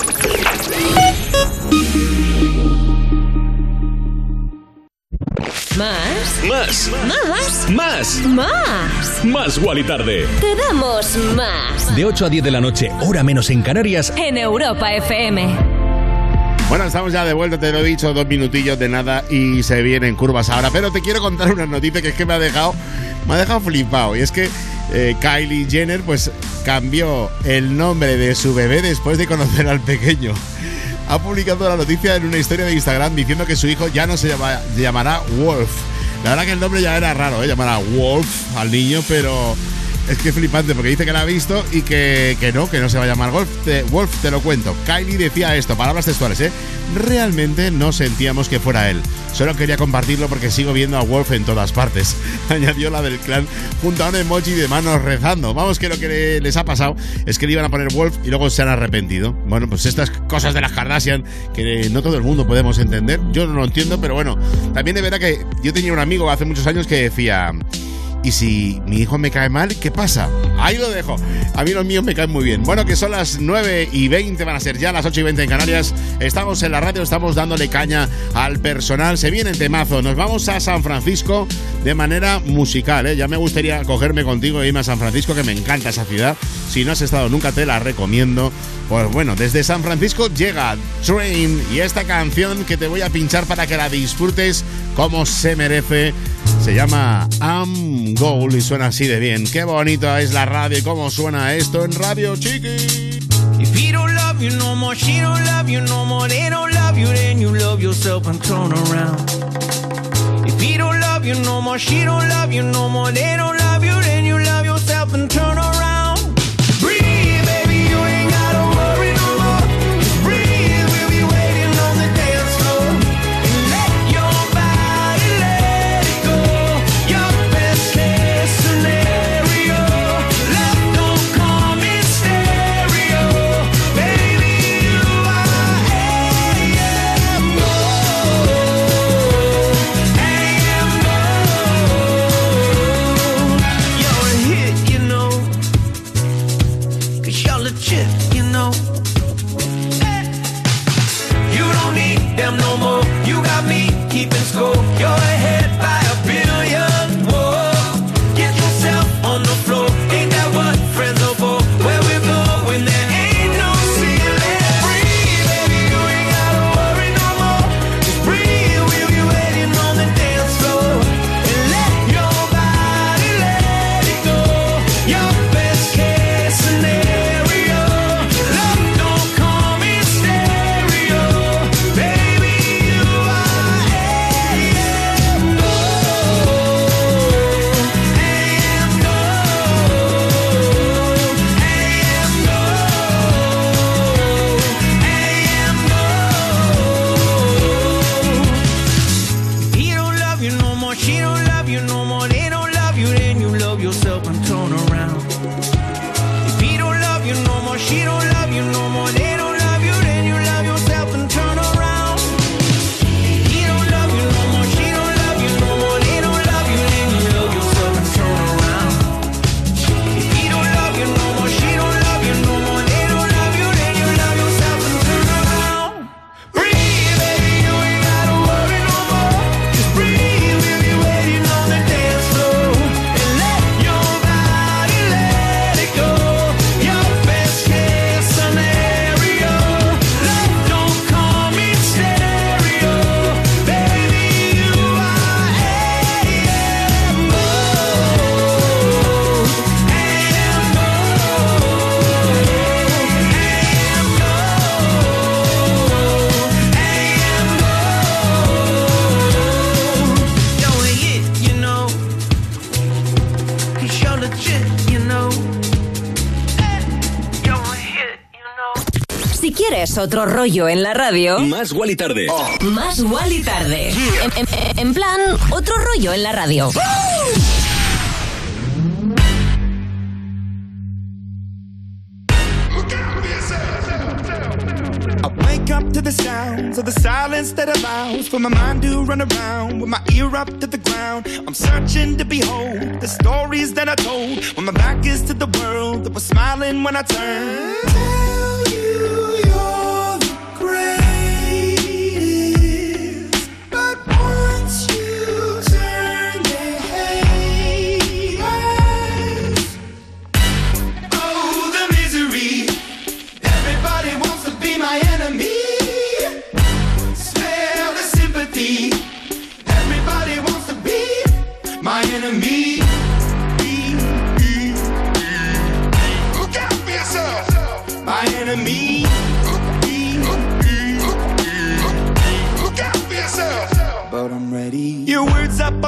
¿Más? Más. ¿Más? Más. Más. Más Wally Tarde. Te damos más. De 8 a 10 de la noche, hora menos en Canarias. En Europa FM. Bueno, estamos ya de vuelta, te lo he dicho, dos minutillos de nada y se vienen curvas ahora. Pero te quiero contar una noticia que es que me ha dejado, me ha dejado flipado. Y es que eh, Kylie Jenner pues cambió el nombre de su bebé después de conocer al pequeño. Ha publicado la noticia en una historia de Instagram diciendo que su hijo ya no se llama- llamará Wolf. La verdad que el nombre ya era raro, ¿eh? llamar a Wolf al niño, pero es que es flipante porque dice que la ha visto y que, que no, que no se va a llamar Wolf. Te, Wolf, te lo cuento. Kylie decía esto, palabras textuales, ¿eh? Realmente no sentíamos que fuera él. Solo quería compartirlo porque sigo viendo a Wolf en todas partes. [laughs] Añadió la del clan junto a un emoji de manos rezando. Vamos, que lo que les ha pasado es que le iban a poner Wolf y luego se han arrepentido. Bueno, pues estas cosas de las Kardashian que no todo el mundo podemos entender. Yo no lo entiendo, pero bueno. También de verdad que yo tenía un amigo hace muchos años que decía... Y si mi hijo me cae mal, ¿qué pasa? Ahí lo dejo. A mí los míos me caen muy bien. Bueno, que son las 9 y 20, van a ser ya las 8 y 20 en Canarias. Estamos en la radio, estamos dándole caña al personal. Se viene el temazo. Nos vamos a San Francisco de manera musical. ¿eh? Ya me gustaría cogerme contigo e irme a San Francisco, que me encanta esa ciudad. Si no has estado nunca, te la recomiendo. Pues bueno, desde San Francisco llega Train y esta canción que te voy a pinchar para que la disfrutes como se merece. Se llama I'm Gold y suena así de bien. Qué bonito es la radio y cómo suena esto en Radio Chiqui. If he don't love you no more, she don't love you no more, they don't love you, then you love yourself and turn around. If he don't love you no more, she don't love you no more, they don't love you, then you love yourself and turn around. Otro rollo en la radio, Más Wally tarde. más Wally tarde. En, en- en plan, otro rollo en la radio. I wake up to the sounds of the silence that allows for my mind to run around with my ear up to the ground. I'm searching to behold the stories that I told when my back is to the world that was smiling when I turned.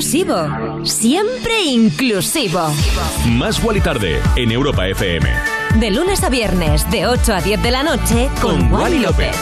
Nunca exclusivo, siempre inclusivo. Más Wally tarde en Europa FM. De lunes a viernes, de 8 a 10 de la noche, con, Wally López.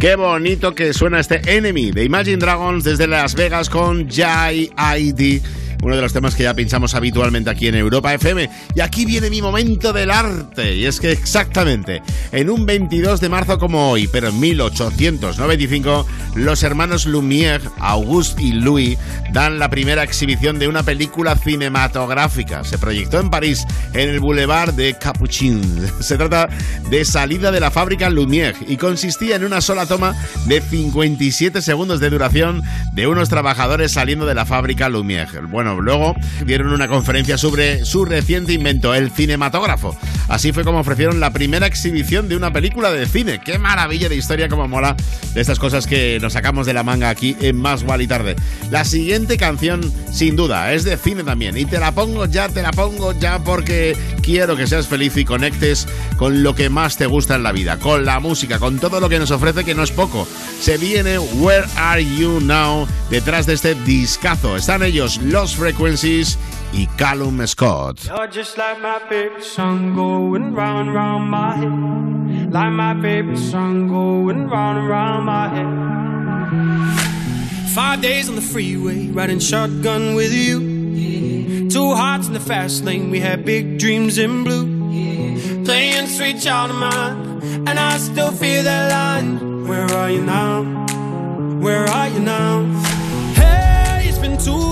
Qué bonito que suena este Enemy de Imagine Dragons desde Las Vegas con Jai ID. Uno de los temas que ya pinchamos habitualmente aquí en Europa FM. Y aquí viene mi momento del arte. Y es que exactamente en un 22 de marzo como hoy, pero en 1895, los hermanos Lumière, Auguste y Louis, dan la primera exhibición de una película cinematográfica. Se proyectó en París, en el Boulevard de Capuchin. [laughs] Se trata de Salida de la fábrica Lumière y consistía en una sola toma de 57 segundos de duración de unos trabajadores saliendo de la fábrica Lumière. Bueno, luego dieron una conferencia sobre su reciente invento, el cinematógrafo. Así fue como ofrecieron la primera exhibición de una película de cine. ¡Qué maravilla de historia, como mola! De estas cosas que nos sacamos de la manga aquí en Más Wall y Tarde. La siguiente canción, sin duda, es de cine también. Y te la pongo ya, te la pongo ya porque quiero que seas feliz y conectes con lo que más te gusta en la vida, con la música, con todo lo que nos ofrece, que no es poco. Se viene Where Are You Now detrás de este discazo. Están ellos, Los Frequencies y Callum Scott. You're just like my favorite song going round round my head. Like my favorite song going round round my head. Five days on the freeway, riding shotgun with you. Two hearts in the fast lane, we had big dreams in blue. Playing sweet child of mine, and I still feel that line. Where are you now? Where are you now? Hey, it's been too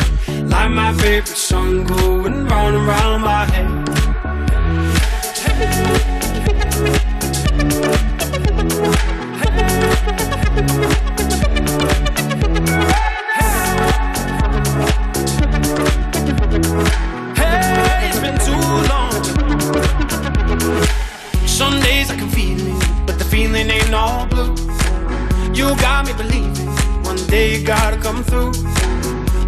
Like my favorite song going round and round my head. Hey, it's been too long. Some days I can feel it, but the feeling ain't all blue. You got me believing one day you gotta come through.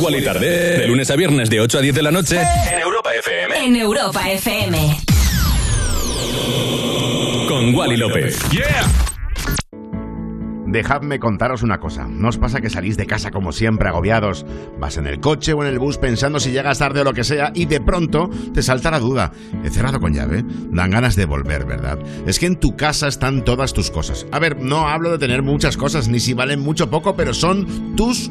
Más y Tarde. De lunes a viernes de 8 a 10 de la noche en Europa FM. En Europa FM. Con Wally López. ¡Yeah! Dejadme contaros una cosa. ¿No os pasa que salís de casa como siempre agobiados? Vas en el coche o en el bus pensando si llegas tarde o lo que sea y de pronto te salta la duda. ¿He cerrado con llave? Dan ganas de volver, ¿verdad? Es que en tu casa están todas tus cosas. A ver, no hablo de tener muchas cosas ni si valen mucho o poco, pero son tus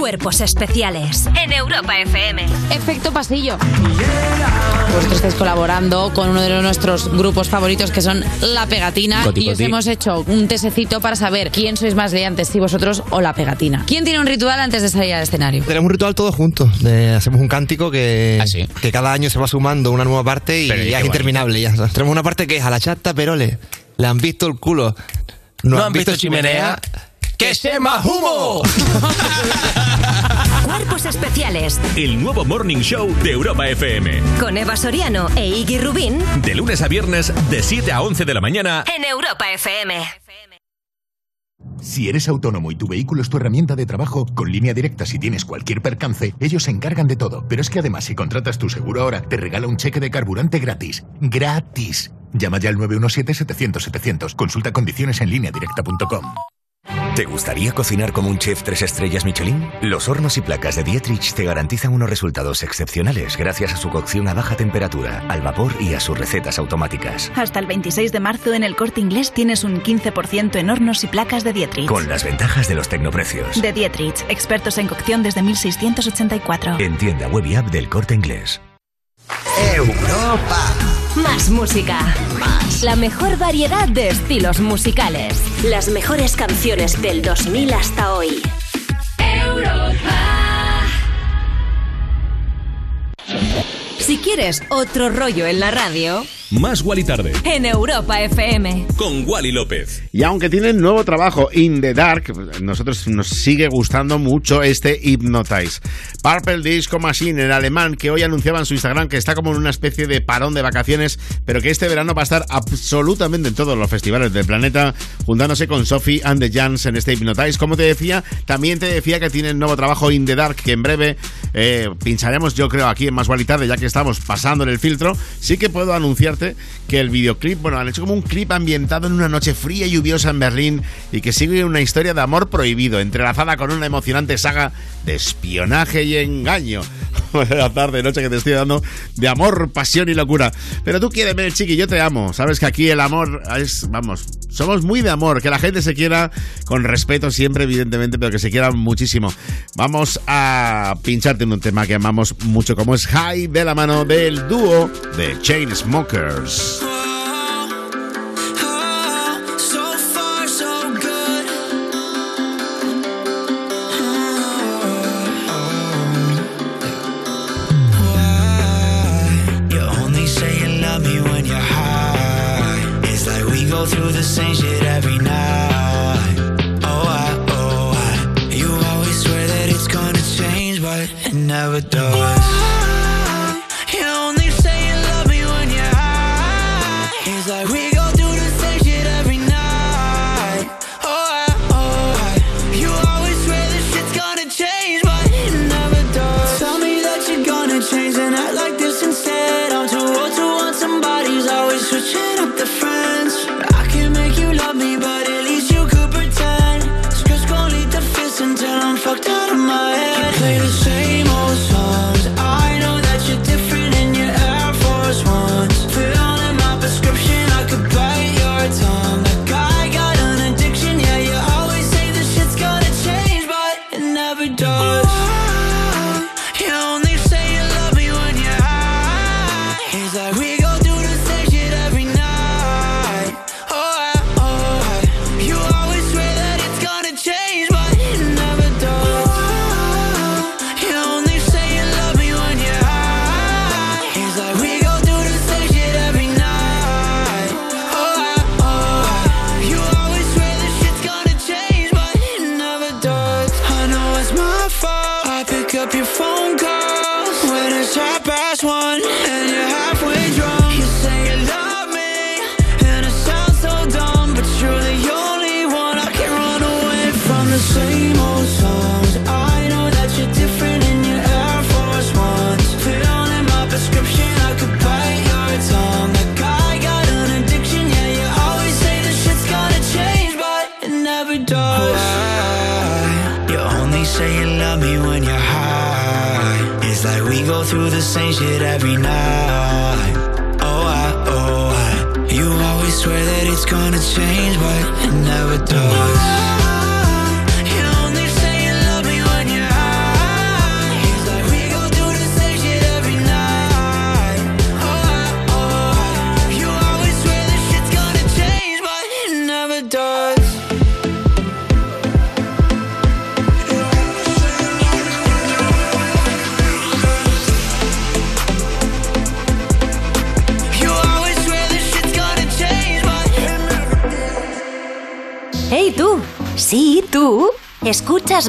Cuerpos especiales en Europa FM. Efecto pasillo. Vosotros estáis colaborando con uno de nuestros grupos favoritos que son La Pegatina Coti, y os coti. hemos hecho un tesecito para saber quién sois más liantes, si vosotros o La Pegatina. ¿Quién tiene un ritual antes de salir al escenario? Tenemos un ritual todos juntos. de- hacemos un cántico que, que cada año se va sumando una nueva parte y Pero, ¿y ya es interminable. Ya. Tenemos una parte que es a la chata Perole. Le han visto el culo. No, han visto chimenea. ¡Que se más humo! [laughs] Cuerpos especiales El nuevo Morning Show de Europa FM. con Eva Soriano e Iggy Rubín De lunes a viernes de 7 a 11 de la mañana. en Europa FM. Si eres autónomo y tu vehículo es tu herramienta de trabajo, con línea directa si tienes cualquier percance, ellos se encargan de todo. Pero es que además si contratas tu seguro ahora, te regala un cheque de carburante gratis. ¡Gratis! Llama ya al 917-700-700. Consulta condiciones en línea directa.com. ¿Te gustaría cocinar como un chef tres estrellas Michelin? Los hornos y placas de Dietrich te garantizan unos resultados excepcionales gracias a su cocción a baja temperatura, al vapor y a sus recetas automáticas. Hasta el 26 de marzo en el corte inglés tienes un 15% en hornos y placas de Dietrich. Con las ventajas de los tecnoprecios. De Dietrich, expertos en cocción desde 1684. En tienda web y app del corte inglés. Europa. Más música. Más. La mejor variedad de estilos musicales. Las mejores canciones del 2000 hasta hoy. Si quieres otro rollo en la radio, Más y Tarde. en Europa FM. Con Wally López. Y aunque tienen nuevo trabajo, In the Dark, nosotros nos sigue gustando mucho este Hypnotize. Purple Disco Machine, en alemán, que hoy anunciaba en su Instagram que está como en una especie de parón de vacaciones, pero que este verano va a estar absolutamente en todos los festivales del planeta, juntándose con Sophie and the Jans en este Hypnotize. Como te decía, también te decía que tienen nuevo trabajo In the Dark, que en breve eh, pincharemos, yo creo, aquí en Más y Tarde, ya que estamos pasando en el filtro. Sí que puedo que el videoclip, bueno, han hecho como un clip ambientado en una noche fría y lluviosa en Berlín y que sigue una historia de amor prohibido, entrelazada con una emocionante saga de espionaje y engaño. [laughs] la tarde, noche que te estoy dando de amor, pasión y locura. Pero tú quiéreme, chiqui, yo te amo. Sabes que aquí el amor es, vamos, somos muy de amor, que la gente se quiera con respeto siempre, evidentemente, pero que se quiera muchísimo. Vamos a pincharte en un tema que amamos mucho, como es High, de la mano del dúo de Chainsmokers.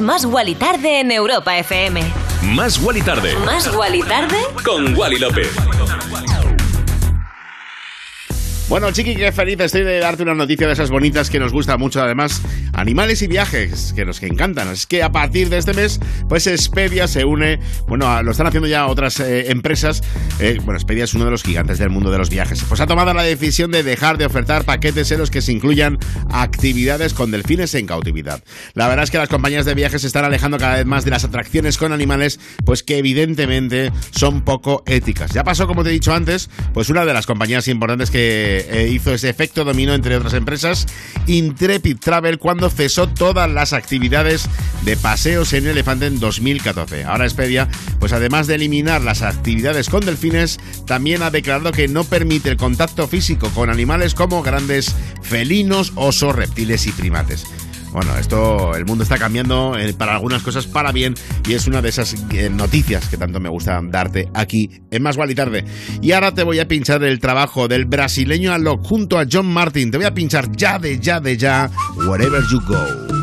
Más Guali Tarde en Europa FM. Más Wally Tarde. ¿Más Guali Tarde? Con Wally López. Bueno, Chiqui, qué feliz estoy de darte una noticia de esas bonitas que nos gusta mucho, además, animales y viajes, que nos que encantan. Es que a partir de este mes, pues Expedia se une, bueno, a- lo están haciendo ya otras eh, empresas. eh, bueno, Expedia es uno de los gigantes del mundo de los viajes. Pues ha tomado la decisión de dejar de ofertar paquetes en los que se incluyan actividades con delfines en cautividad. La verdad es que las compañías de viajes se están alejando cada vez más de las atracciones con animales, pues que evidentemente son poco éticas. Ya pasó, como te he dicho antes, pues una de las compañías importantes que eh, hizo ese efecto dominó entre otras empresas, Intrepid Travel, cuando cesó todas las actividades de paseos en elefante en 2014. Ahora Expedia, pues además de eliminar las actividades con delfines, también ha declarado que no permite el contacto físico con animales como grandes felinos, reptiles y primates. Bueno, esto, el mundo está cambiando eh, para algunas cosas para bien y es una de esas eh, noticias que tanto me gusta darte aquí en Más y Tarde. Y ahora te voy a pinchar el trabajo del brasileño Alok junto a John Martin. Te voy a pinchar ya de ya de ya, Wherever You Go.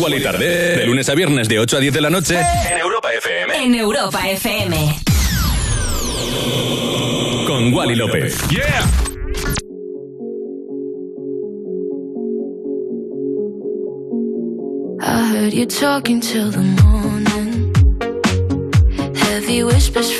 Wally Wall Tarde. De lunes a viernes de 8 a 10 de la noche. En Europa FM. En Europa FM. Con Wally López. ¡Yeah! I heard you talking till the morning. Heavy whispers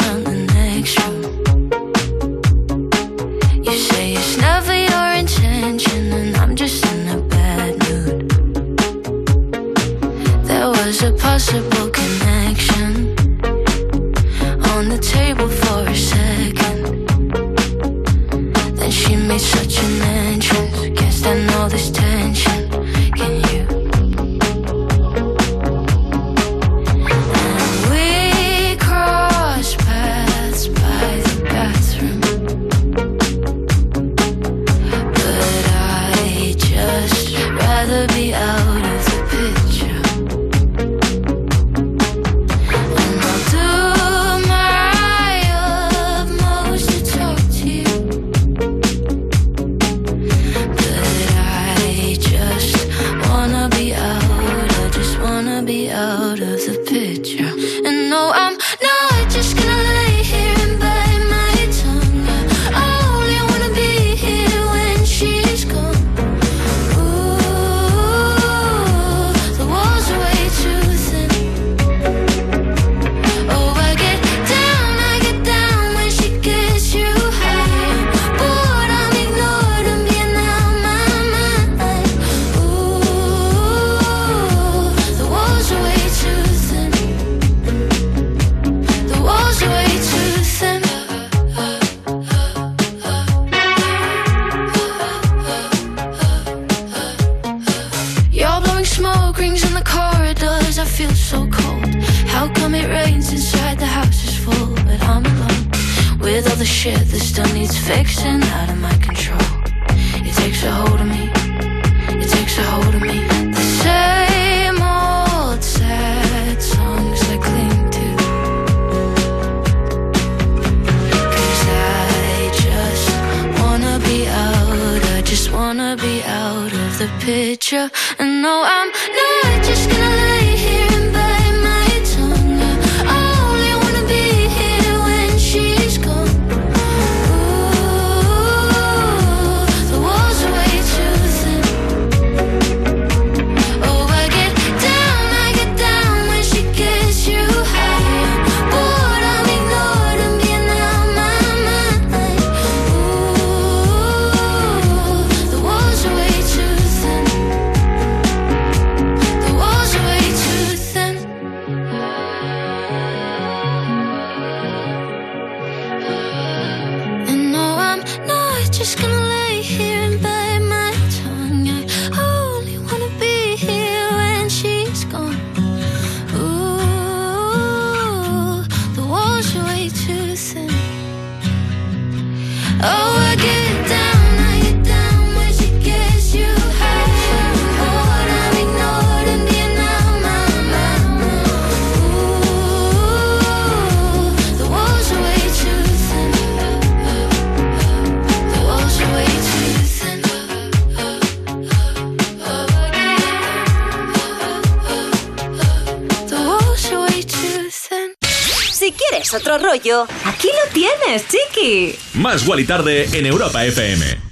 Guali Tarde en Europa FM.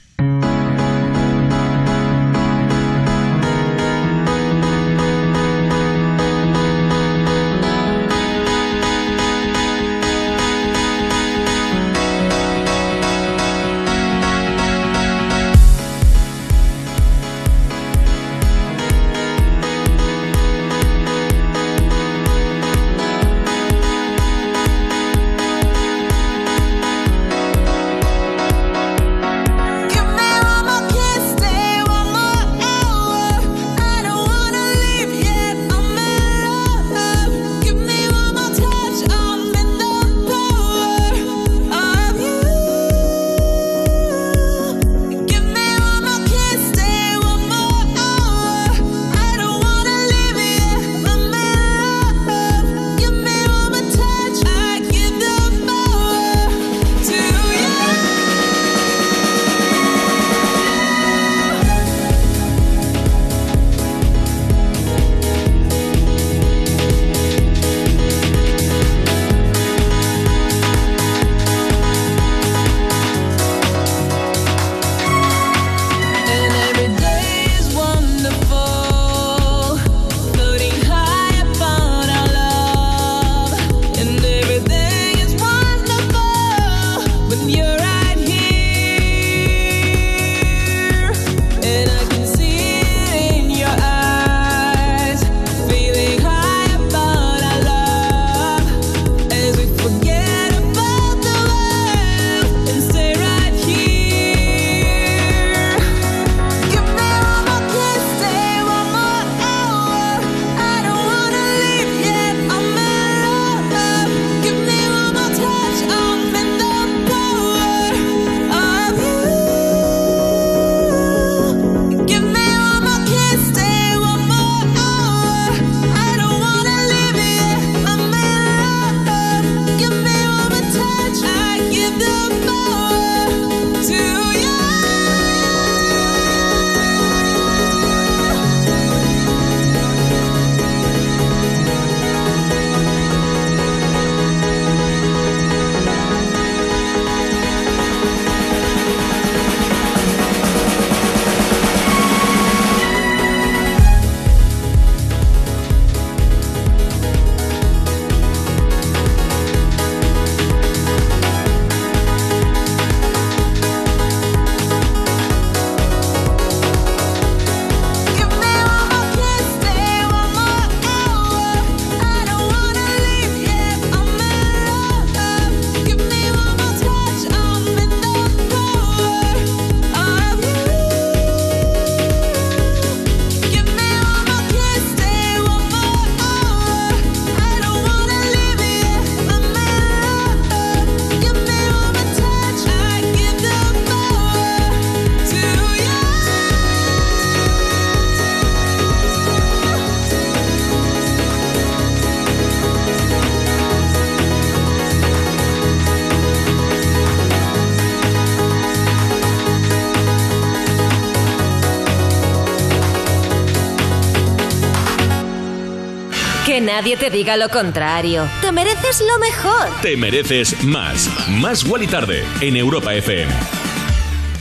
Nadie te diga lo contrario. Te mereces lo mejor. Te mereces más. Más Wally Tarde en Europa FM.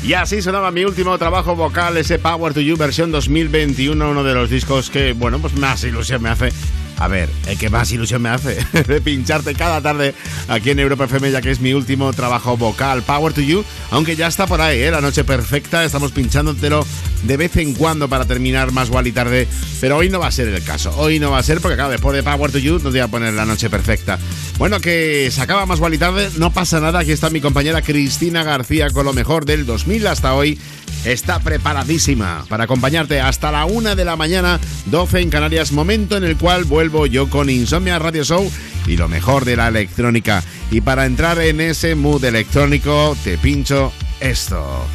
Y así sonaba mi último trabajo vocal, ese Power to You versión 2021, uno de los discos que, bueno, pues más ilusión me hace a ver, el que más ilusión me hace [laughs] de pincharte cada tarde aquí en Europa FM, ya que es mi último trabajo vocal, Power to You, aunque ya está por ahí, ¿eh? la noche perfecta, estamos pinchándotelo de vez en cuando para terminar más igual y tarde, pero hoy no va a ser el caso, hoy no va a ser porque claro, después de Power to You no te voy a poner la noche perfecta. Bueno, que se acaba más igual y tarde, no pasa nada, aquí está mi compañera Cristina García con lo mejor del 2000 hasta hoy está preparadísima para acompañarte hasta la una de la mañana, 12 en Canarias, momento en el cual vuelvo yo con Insomnia Radio Show y lo mejor de la electrónica. Y para entrar en ese mood electrónico, te pincho esto.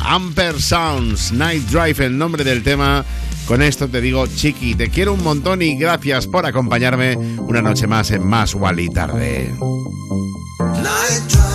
Amper Sounds, Night Drive, el nombre del tema. Con esto te digo, chiqui, te quiero un montón y gracias por acompañarme una noche más en Más Wally Tarde. Is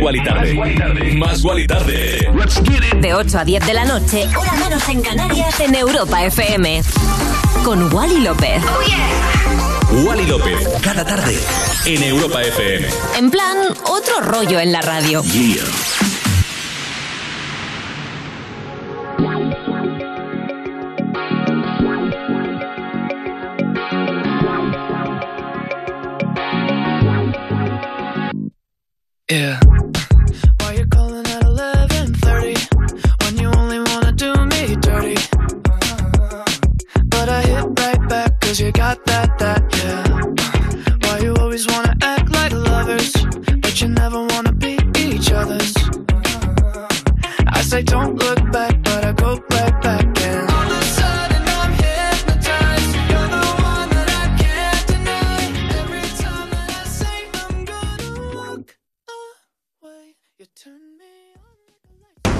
Más Guali Tarde. Más Guali Tarde. Más Guali Tarde. De 8 a 10 de la noche, hora menos en Canarias, en Europa FM. Con Wally López. Wally López. Cada tarde. En Europa FM. En plan, otro rollo en la radio. Yeah. Yeah.